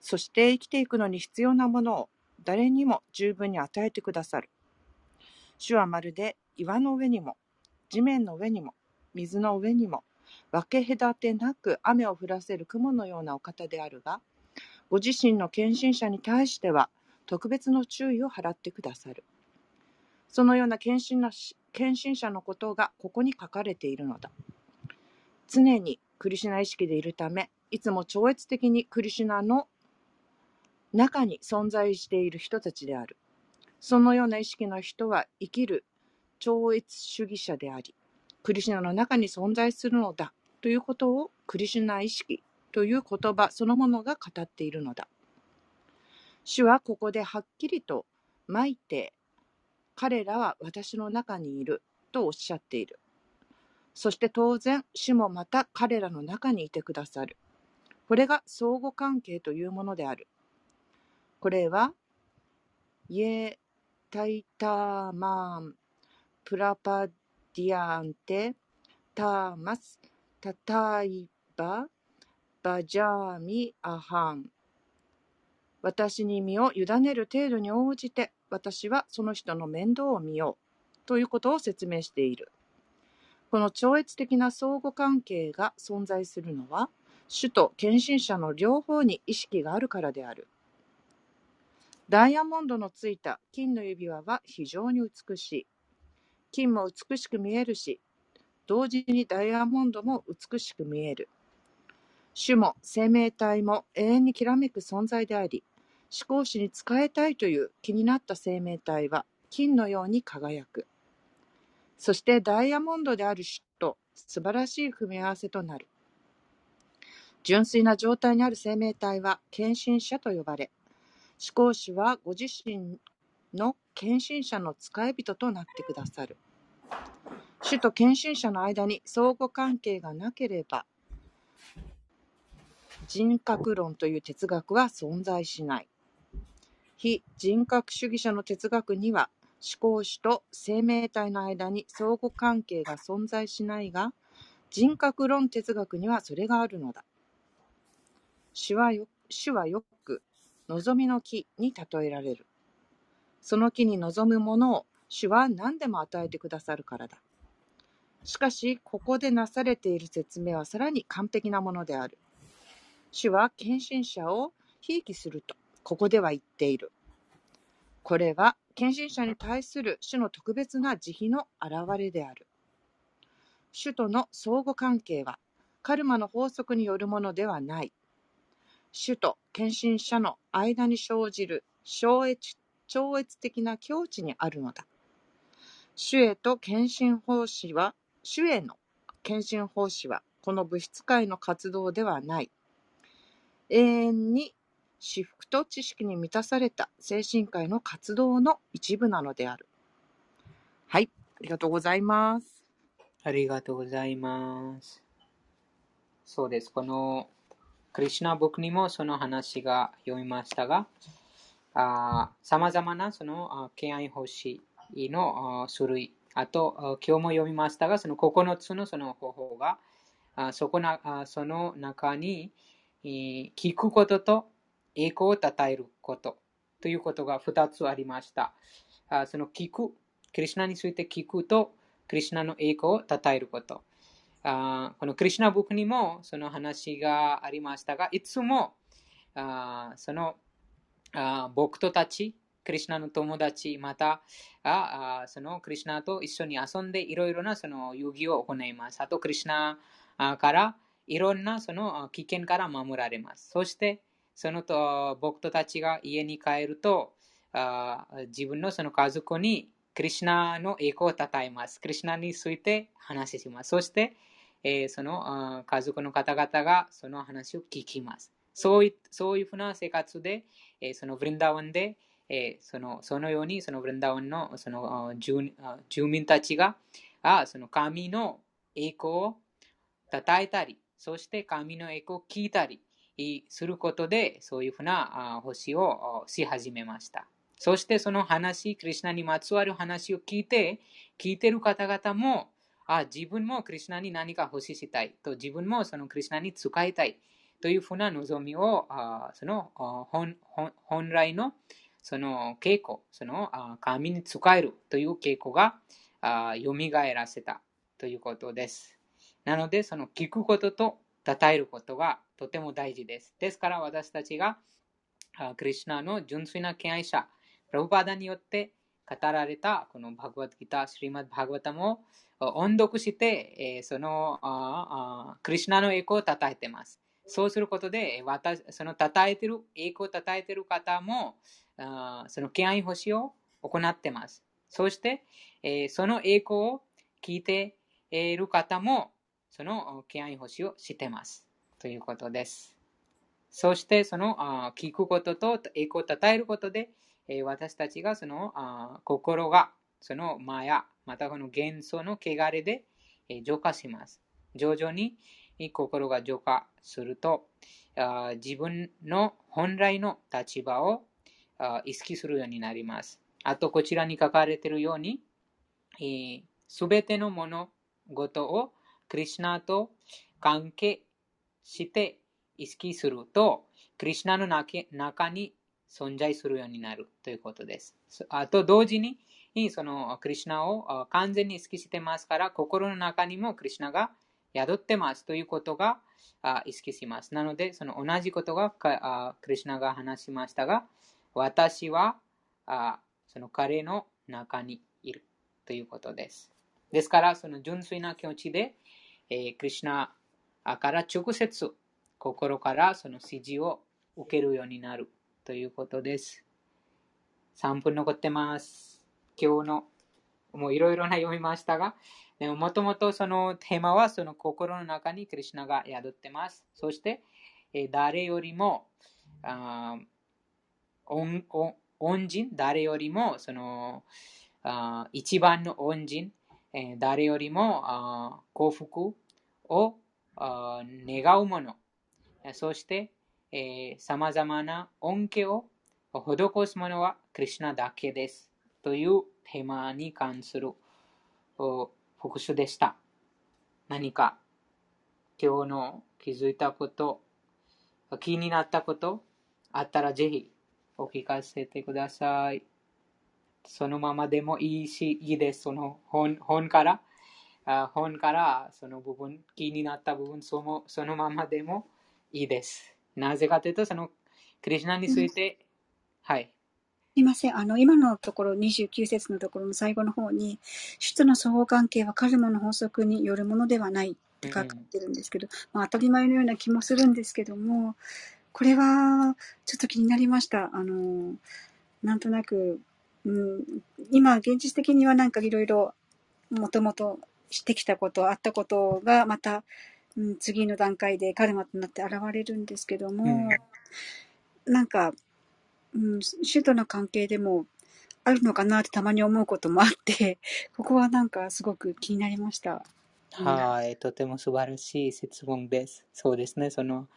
そして生きていくのに必要なものを誰にも十分に与えてくださる。主はまるで岩の上にも、地面の上にも、水の上にも、分け隔てなく雨を降らせる雲のようなお方であるが、ご自身の献身者に対しては特別の注意を払ってくださる。そのような献身な献身者のことがここに書かれているのだ。常にクリシュナ意識でいるため、いつも超越的にクリシュナの中に存在している人たちである。そのような意識の人は生きる超越主義者であり、クリシュナの中に存在するのだということをクリシュナ意識という言葉そのものが語っているのだ。主はここではっきりと巻いて、彼らは私の中にいるとおっしゃっている。そして当然、主もまた彼らの中にいてくださる。これが相互関係というものである。これは、イエタイタマン、プラパディアンテ、ターマス、タタイバ、バジャーミアハン。私に身を委ねる程度に応じて、私はその人の面倒を見よう。ということを説明している。この超越的な相互関係が存在するのは、主と献身者の両方に意識があるからである。ダイヤモンドのついた金の指輪は非常に美しい。金も美しく見えるし、同時にダイヤモンドも美しく見える。主も生命体も永遠にきらめく存在であり、思考史に仕えたいという気になった生命体は金のように輝く。そしてダイヤモンドである主と素晴らしい組み合わせとなる。純粋な状態にある生命体は献身者と呼ばれ、思考主はご自身の献身者の使い人となってくださる。主と献身者の間に相互関係がなければ、人格論という哲学は存在しない。非人格主義者の哲学には、思考主と生命体の間に相互関係が存在しないが、人格論哲学にはそれがあるのだ。主はよ主はよく望みの木に例えられる。その木に望むものを主は何でも与えてくださるからだ。しかし、ここでなされている説明はさらに完璧なものである。主は献身者をひいきすると、ここでは言っている。これは、献身者に対する主の特別な慈悲の表れである。主との相互関係は、カルマの法則によるものではない。主と献身者の間に生じる超越超越的な境地にあるのだ。主へと献身奉仕は、主への献身奉仕は、この物質界の活動ではない。永遠に私服と知識に満たされた精神界の活動の一部なのである。はい、ありがとうございます。ありがとうございます。そうです。このクリシュナブックにもその話が読みましたが、さまざまなそのあ敬愛欲しいの種類、あと今日も読みましたが、その9つのその方法が、あそこなあその中にえ聞くことと栄光を称えることということが2つありました。あその聞く、クリシュナについて聞くと、クリシュナの栄光を称えること。あこのクリシュナブックにもその話がありましたが、いつもあそのあ僕とたち、クリシュナの友達、またあそのクリシュナと一緒に遊んでいろいろなその遊戯を行います。あと、クリシュナからいろんなその危険から守られます。そして、そのと僕とたちが家に帰ると、あ自分のその家族にクリシュナの栄光を称えます。クリシュナについて話します。そして、えーその家族の方々がその話を聞きます。そういそういうふうな生活で、えーそのブリンダワンで、えーそのそのようにそのブリンダワンのその住住民たちがあその神の栄光を称えたり、そして神の栄光を聞いたりすることで、そういうふうな星をし始めました。そしてその話、クリシュナにまつわる話を聞いて、聞いてる方々も、あ自分もクリシュナに何か欲ししたいと、自分もそのクリシュナに使いたいというふうな望みを、あその本本来のその傾向、その神に使えるという傾向があ蘇らせたということです。なので、その聞くことと称えることがとても大事です。ですから私たちがクリシュナの純粋な敬愛者、プラブパダによって語られたこのバグワッドギター、シリマッバグワタも音読して、そのクリュナの栄光を称えています。そうすることで、私その称えてる、栄光を称えてる方も、あその敬愛星を行ってます。そして、え、その栄光を聞いている方も、その敬愛星を知ってます。ということです。そして、その聞くことと栄光を称えることで、私たちがその心が、そのマヤ、またこの元素の汚れで浄化します。徐々にに心が浄化すると、自分の本来の立場を意識するようになります。あと、こちらに書かれているように、すべての物事をクリュナと関係して意識すると、クリュナの中に存在するようになるということです。あと同時に、そのクリュナを完全に意識してますから、心の中にもクリュナが宿ってますということが意識します。なので、その同じことがクリュナが話しましたが、私はその彼の中にいるということです。ですから、その純粋な気持ちで、えクリュナから直接心からその指示を受けるようになるということです。3分残ってます。今日のもういろいろな読みましたが、でももともとそのテーマはその心の中にクリュナが宿ってます。そして、え誰よりもあ恩恩人、誰よりもそのあ一番の恩人、え誰よりもあ幸福をあ願うもの、そしてさまざまな恩恵を施すものはクリュナだけです。というテーマに関する復習でした。何か今日の気づいたこと、気になったことあったらぜひお聞かせてください。そのままでもいいし、いいです。その本本から、あ本からその部分、気になった部分その、そのままでもいいです。なぜかというと、そのクリュナについて、はい。すみません。あの、今のところ、29節のところの最後の方に、首都の相互関係はカルマの法則によるものではないって書かれてるんですけど、まあ、当たり前のような気もするんですけども、これは、ちょっと気になりました。あの、なんとなく、うん、今、現実的にはなんかいろいろ、もともとしてきたこと、あったことが、また、うん、次の段階でカルマとなって現れるんですけども、うん、なんか、うん、首都の関係でもあるのかなってたまに思うこともあって、ここはなんかすごく気になりました。はい、とても素晴らしい質問です。そうですね、その、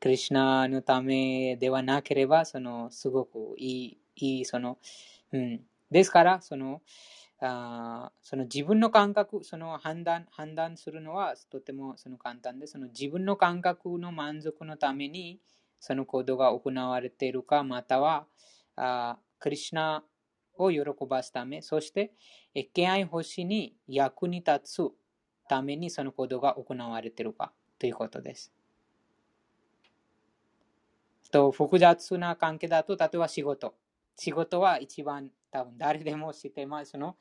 クリュナのためではなければ、その、すごくいい、いい、その、うん。ですから、その、あその自分の感覚、その判断、判断するのはとてもその簡単で、その自分の感覚の満足のためにその行動が行われているか、または、あクリュナを喜ばすため、そして、敬愛星に役に立つためにその行動が行われているかということです。と複雑な関係だと、例えば仕事。仕事は一番多分誰でも知ってます。その、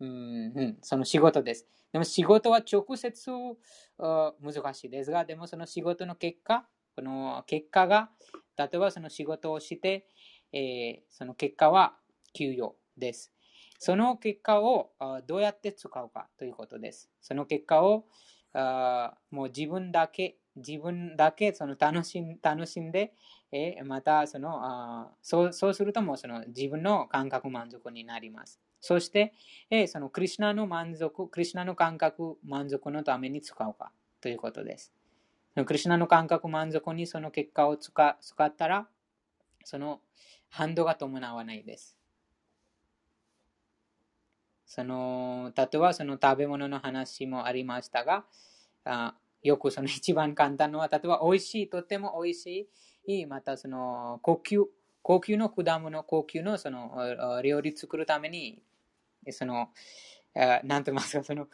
うん、その仕事です。でも仕事は直接難しいですが、でもその仕事の結果、この結果が、例えばその仕事をして、えー、その結果は給与です。その結果をどうやって使うかということです。その結果をもう自分だけ、自分だけその楽しん楽しんで、えまたそのあそうそうするともうその自分の感覚満足になります。そして、えそのクリュナの満足、クリュナの感覚満足のために使うかということです。クリュナの感覚満足にその結果を使使ったら、その反動が伴わないです。その例えばその食べ物の話もありましたが、あよくその一番簡単のは、例えば美味しい、とても美味しい、またその高級、高級の果物、高級のその料理作るために、その、なんと言いますか、その、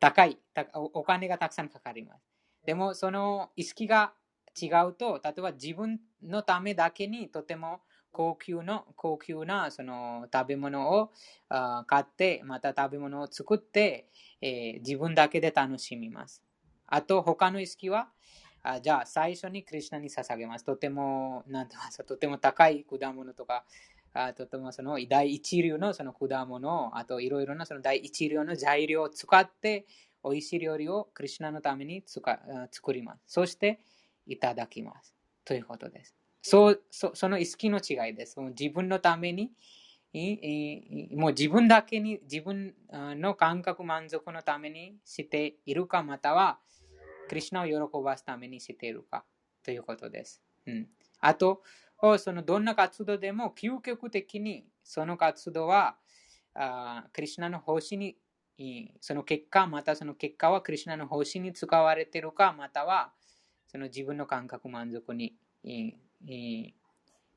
高いお金がたくさんかかります。でも、その意識が違うと、例えば自分のためだけにとても高級の高級なその食べ物を買って、また食べ物を作って、えー自分だけで楽しみます。あと、他の意識は、あじゃあ最初にクリュナに捧げます。とても、なんて言いますかとても高い果物とか、あとてもその第一流のその果物、あといろいろなその第一流の材料を使って、美味しい料理をクリュナのためにつか作ります。そして、いただきます。ということです。そうそその意識の違いです。自分のために、もう自分だけに自分の感覚満足のためにしているか、または、クリュナを喜ばすためにしているかということです。うん、あと、そのどんな活動でも究極的にその活動はあクリュナの方針にその結果、またその結果はクリュナの方針に使われているか、またはその自分の感覚満足に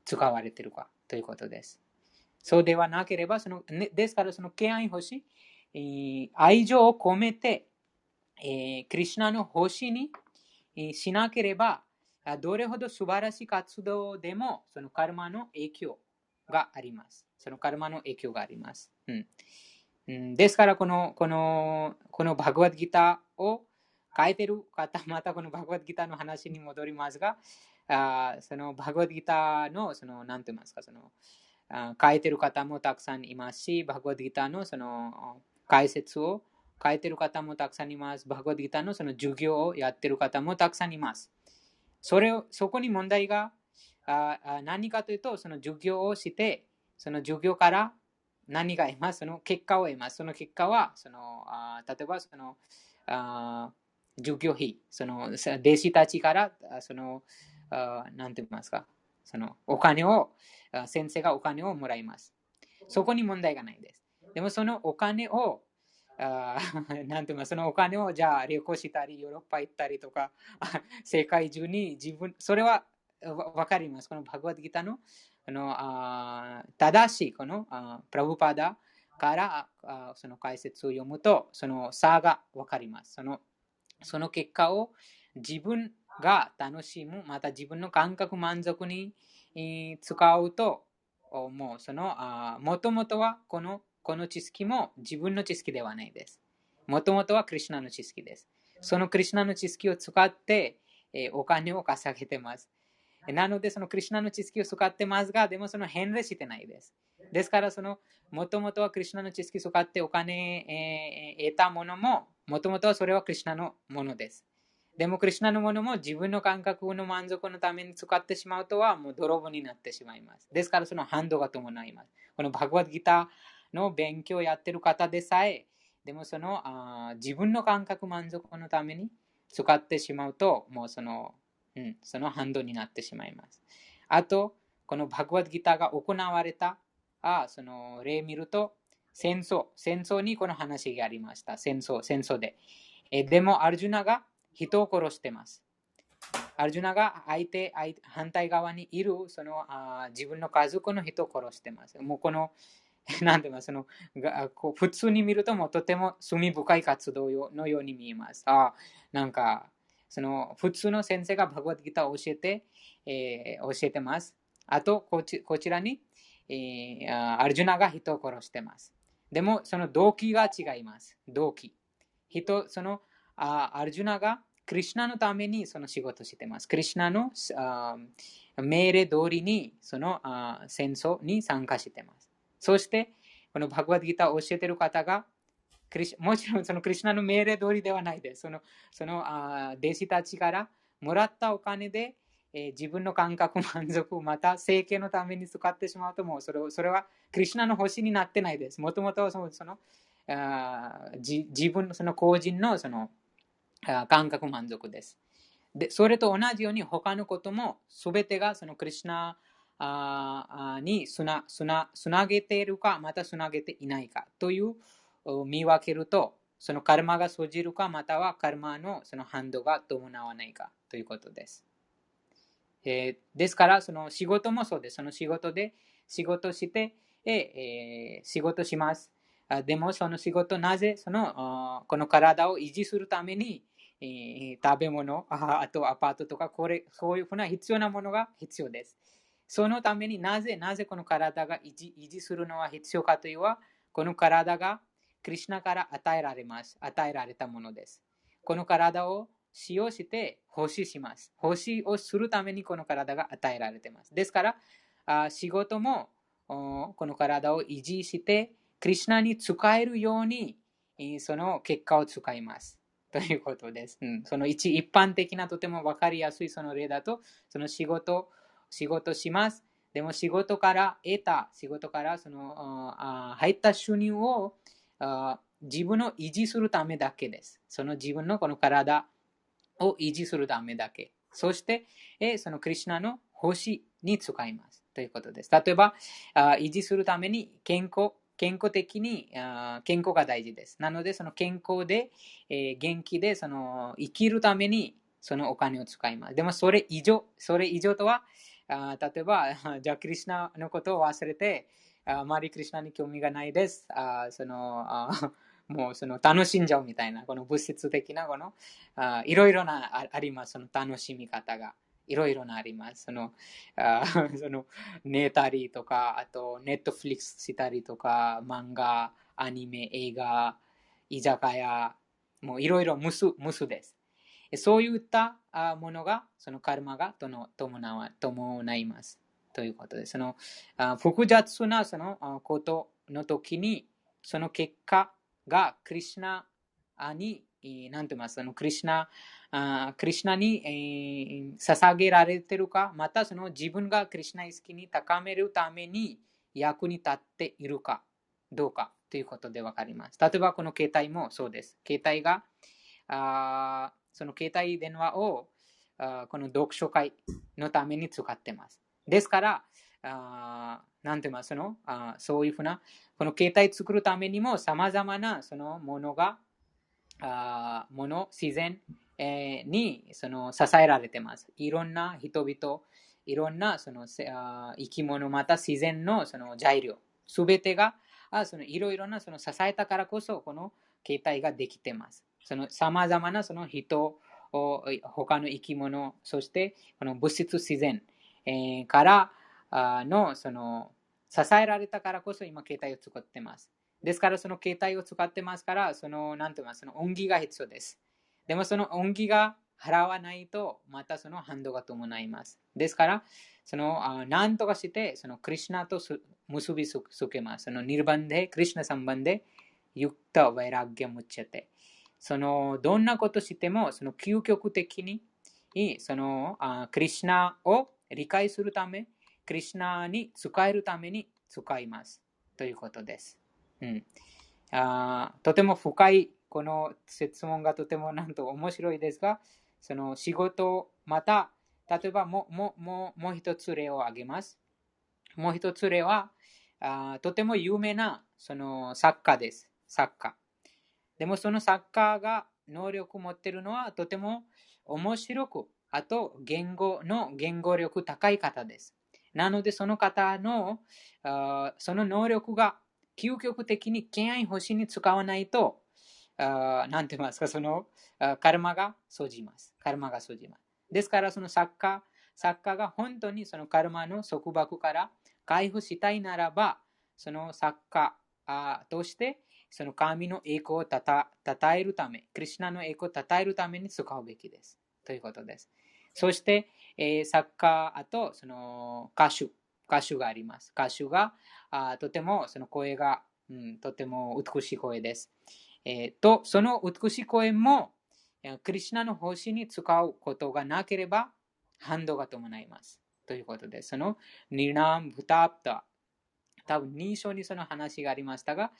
使われているかということです。そうではなければ、そのですからその敬愛星、えー愛情を込めて、クリュナの星にしなければ、どれほど素晴らしい活動でも、そのカルマの影響があります。そのカルマの影響があります。うんうん、ですからこの、この、このバグワッドギターを書いてる方、またこのバグワッドギターの話に戻りますが、あそのバグワッドギターの、その、なんて言いますか、その、あ書いてる方もたくさんいますし、バグワッドギターのその解説を書いてる方もたくさんいます。バグワッドギターのその授業をやってる方もたくさんいます。それを、そこに問題がああ何かというと、その授業をして、その授業から何が得ます？その結果を得ます。その結果は、そのあ例えばそのあ授業費、そのさ弟子たちから、あその、あなんて言いますか、そのお金を、あ先生がお金をもらいます。そこに問題がないです。でもそのお金を、あ なんて言います？そのお金をじゃあ旅行したり、ヨーロッパ行ったりとか、あ 世界中に自分、それはわかります。このバグワッドギターののあ正しいこのあプラブパダからあその解説を読むと、その差がわかります。そのその結果を自分が楽しむ、また自分の感覚満足に使うと、もうその、もともとはこのこの知識も自分の知識ではないです。もともとはクリュナの知識です。そのクリュナの知識を使って、えお金を稼げてます。なので、そのクリュナの知識を使ってますが、でもその返礼してないです。ですから、その、もともとはクリュナの知識を使ってお金、えー得たものも、もともとはそれはクリュナのものです。でも、クリュナのものも自分の感覚の満足のために使ってしまうとは、もう泥棒になってしまいます。ですから、その反動が伴います。このバグワッドギターの勉強をやってる方でさえ、でもそのあ自分の感覚満足のために使ってしまうと、もうその、うん、その反動になってしまいます。あと、このバグワッドギターが行われたあその例見ると、戦争、戦争にこの話がありました。戦争、戦争で。えでも、アルジュナが人を殺してます。アルジュナが相手、相反対側にいるそのあ自分の家族の人を殺してます。もうこの、なんていうのそのがこう普通に見るともうとても罪深い活動のように見えます。あ、なんか、その普通の先生がバグワッドギターを教えて、えー教えてます。あとこち、こちらに、えーアルジュナが人を殺してます。でも、その動機が違います。動機。人、その、あアルジュナがクリュナのためにその仕事をしてます。クリュナのあ命令通りにそのあ戦争に参加してます。そして、このバグワッドギターを教えてる方が、もちろんそのクリュナの命令通りではないです。そのそのあ弟子たちからもらったお金で、えー自分の感覚満足を、また生計のために使ってしまうと、もうそれそれはクリュナの星になってないです。もともとそのそのあ自分のその個人のそのあ感覚満足です。で、それと同じように他のことも全てがそのクリュナにつなつなつなげているか、またつなげていないかという見分けると、そのカルマが生じるか、またはカルマのその反動が伴わないかということです。えーですから、その仕事もそうです。その仕事で仕事して、えー仕事します。あでも、その仕事、なぜそのこの体を維持するために、えー食べ物あ、とアパートとかこれ、そういうふうな必要なものが必要です。そのためになぜ、なぜこの体が維持維持するのは必要かというと、この体がクリュナから与えられます。与えられたものです。この体を使用して奉仕します。奉仕をするためにこの体が与えられています。ですから、あ仕事もこの体を維持して、クリュナに使えるように、その結果を使います。ということです。うん、その一一般的なとても分かりやすいその例だと、その仕事、仕事します。でも仕事から得た、仕事からそのあ入った収入を自分を維持するためだけです。その自分のこの体を維持するためだけ。そして、えそのクリュナの星に使います。ということです。例えば、あ維持するために健康、健康的にあ健康が大事です。なので、その健康で、えー、元気でその生きるためにそのお金を使います。でも、それ以上、それ以上とは、あ例えば、じゃあ、クリュナのことを忘れて、あマリクリュナに興味がないです。あそのあもうその楽しんじゃうみたいな、この物質的なこのあいろいろなあります、その楽しみ方が。いろいろなあります。その、あ その寝たりとか、あとネットフリックスしたりとか、漫画、アニメ、映画、居酒屋、もういろいろ無数無数です。そういったものが、そのカルマが伴います。ということで。その複雑なそのことの時に、その結果がクリュナに、なんて言いますか、クリュナ、クリュナに、え、捧げられてるか、またその自分がクリュナ意識に高めるために役に立っているかどうかということでわかります。例えばこの携帯もそうです。携帯が、あその携帯電話をあこの読書会のために使ってます。ですから、あなんて言いますの？あそういうふうな、この携帯作るためにも様々なそのものが、あもの、自然、えー、にその支えられてます。いろんな人々、いろんなそのあ生き物、また自然のその材料、すべてがあそのいろいろなその支えたからこそ、この携帯ができてます。その様々なその人、他の生き物、そしてこの物質自然、えー、からのその支えられたからこそ今携帯を使ってます。ですからその携帯を使ってますから、そのなんて言いますその恩義が必要です。でもその恩義が払わないと、またその反動が伴います。ですから、その何とかして、そのクリュナと結びつけます。そのニルバンで、クリュナサンバンで、ユクタ・ワイラッギャムチェテ。そのどんなことしても、その究極的に、そのクリュナを理解するため、クリュナに使えるために使います。ということです。うん、あとても深いこの質問がとてもなんと面白いですが、その仕事、また、例えばももももう一つ例を挙げます。もう一つ例は、あとても有名なその作家です。作家。でもその作家が能力を持っているのはとても面白くあと、言語の言語力高い方です。なので、その方のその能力が究極的に敬愛星に使わないと、何て言いますか、そのカルマが生じます。カルマが生じます。ですから、その作家、作家が本当にそのカルマの束縛から解放したいならば、その作家として、その神の栄光をたたえるため、クリュナの栄光をたたえるために使うべきです。ということです。そして、えー、作家、あとその歌手、歌手があります。歌手があとてもその声が、うん、とても美しい声です。えー、と、その美しい声も、クリシナの星に使うことがなければ反動が伴います。ということで。そのニナム・ブタプタ、多分2章にその話がありましたが、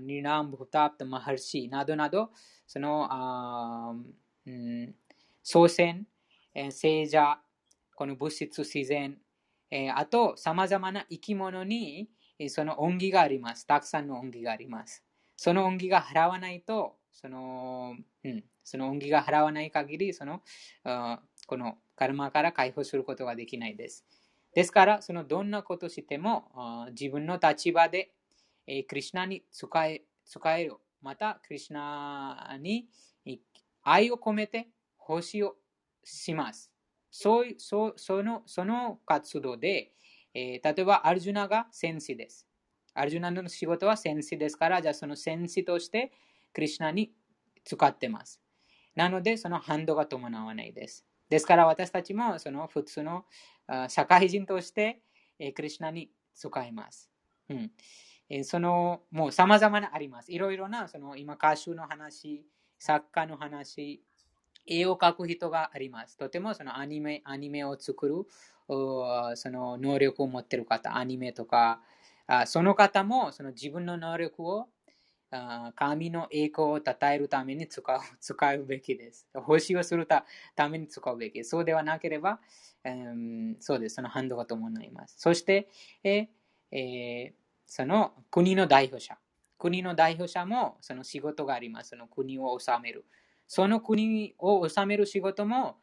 ニナム・ブタプタ・マハルシなどなど、その、あうん、祖先、え聖者、この物質自然、えあと様々な生き物にえその恩義があります。たくさんの恩義があります。その恩義が払わないと、その、うん、その恩義が払わない限り、その、このカルマから解放することができないです。ですから、そのどんなことしても、自分の立場で、えクリュナに使え使える。また、クリュナに愛を込めて奉仕をします。そうそそのその活動で、えー例えばアルジュナが戦士です。アルジュナの仕事は戦士ですから、じゃあその戦士としてクリュナに使ってます。なので、そのハンドが伴わないです。ですから私たちもその普通の社会人として、えークリュナに使います。うんえーそのもう様々なあります。いろいろなその今歌手の話、作家の話、絵を描く人があります。とてもそのアニメアニメを作るその能力を持っている方、アニメとか、あその方もその自分の能力をあ神の栄光を称えるために使う 使うべきです。星をするたために使うべき。そうではなければ、うんそうです。そのハンドが伴います。そして、ええーその国の代表者。国の代表者もその仕事があります。その国を治める。その国を治める仕事も、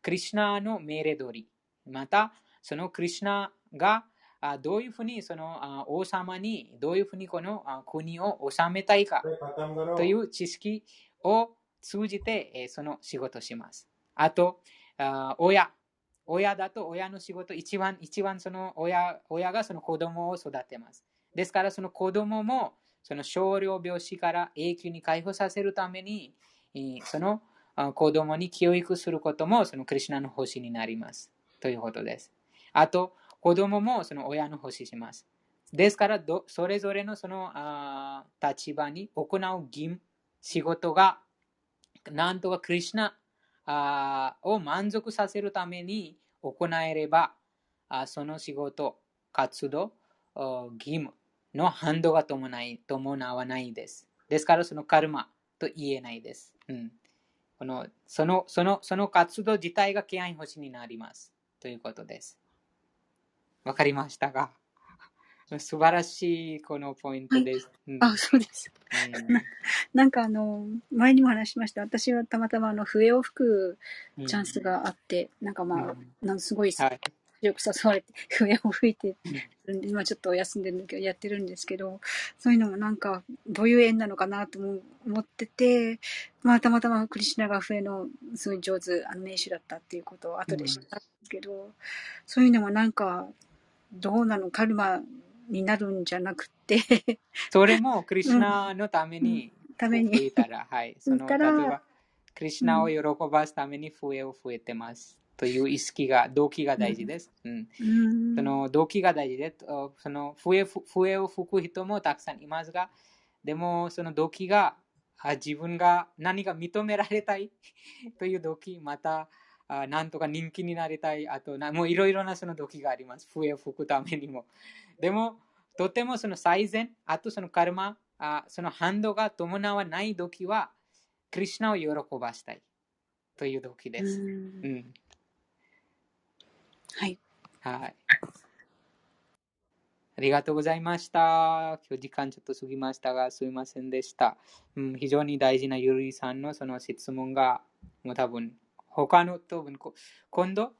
クリシュナの命令通り。また、そのクリシュナがあどういうふうにそのあ王様にどういうふうにこのあ国を治めたいかという知識を通じて、えーその仕事をします。あと、あ親。親だと親の仕事、一番、一番その親親がその子供を育てます。ですから、その子供もその少量病死から永久に解放させるために、えーその子供に教育することもそのクリシュナの星になります。ということです。あと、子供もその親の星します。ですから、それぞれのその立場に行う義務、仕事が、なんとかクリシュナを満足させるために行えれば、その仕事、活動、義務の反動が伴い伴わないです。ですから、そのカルマと言えないです。うん、このそのそのその活動自体が敬愛星になります。ということです。わかりましたか？素晴らしいこのポイントです。うんあ、そうです。うんなんかあの、前にも話しました。私はたまたまあの、笛を吹くうんチャンスがあって、なんかまあ、うんなんかすごいはい。よく誘われて、笛を吹いて今ちょっと休んでるんだけど、やってるんですけど、そういうのもなんか、どういう縁なのかなとも思ってて、まあ、たまたまクリシュナが笛のすごい上手、あの名手だったっていうことを後で知ったんですけど、そういうのもなんか、どうなの、カルマになるんじゃなくて、それもクリシュナのためにために。吹いたら、はい。その例えば、クリシュナを喜ばすために笛を吹いてます。という意識が、動機が大事です。うん。うんその動機が大事で、とその笛ふ笛を吹く人もたくさんいますが、でもその動機があ自分が何が認められたい？という動機、またあなんとか人気になりたい、あとなもういろいろなその動機があります。笛を吹くためにも。でも、とてもその最善、あとそのカルマ、あその反動が伴わない動機は、クリシュナを喜ばしたいという動機です。うんうんはい。はい。ありがとうございました。今日時間ちょっと過ぎましたが、すいませんでした。うん、非常に大事なゆるいさんのその質問が、もう多分、他の多分、こ今度、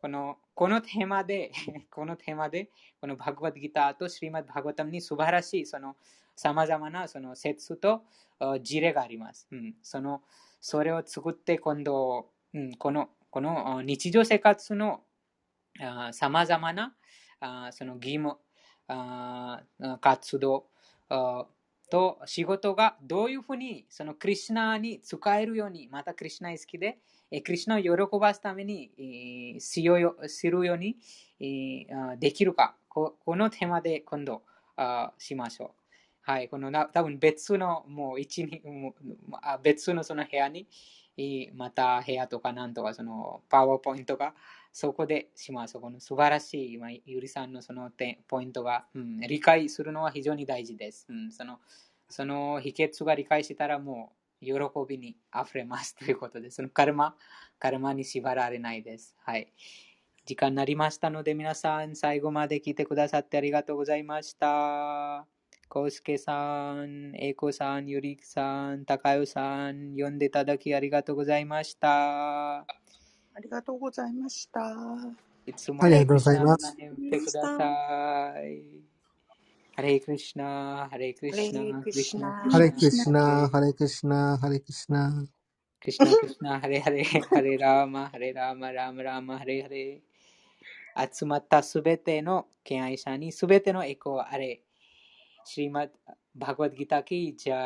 この、このテーマで、このテーマで、このバグワッドギターとシリマッドバグワタムに素晴らしい、その、様々なその説と事例があります。うん、その、それを作って今度、うん、この、この日常生活のさまざまなその義務活動と仕事がどういうふうにそのクリュナに使えるようにまたクリュナ好きでクリュナを喜ばすためにえーしようよするようにできるかこのテーマで今度しましょう。はい、この多分別のもう一に別のその部屋にまた部屋とかなんとかそのパワーポイントがそこでします。この素晴らしい、まあ、ゆりさんのその点ポイントが、うん、理解するのは非常に大事です。うん、そのその秘訣が理解したらもう喜びに溢れますということで、そのカルマ、カルマに縛られないです。はい。時間になりましたので、皆さん最後まで聞いてくださってありがとうございました。コウスケさん、エイコさん、ゆりさん、高代さん、読んでいただきありがとうございました。ありがとうございました。いつもありがとうございます。ハレクリシナの名前を見てください。ハレクリシナ、ハレクリシナ、ハレクリシナハレクリシナ、ハレクリシナ、ハレクリシナ。クリシナ、クリシナ、ハレハレ、ハレラーマ、ハレラーマ、ラーマ、ラーマ、ハレハレ。集まったす。べての敬愛者にす。べてのエコーあれ。シリマグワッドギターキージャ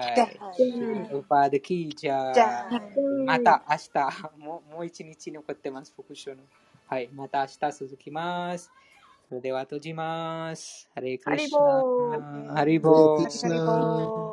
イ、ウパードキージャイ。また明日、もうもう一日残ってます、復習の。はい、また明日続きます。それでは閉じます。ハレクリシナ。ハリボー。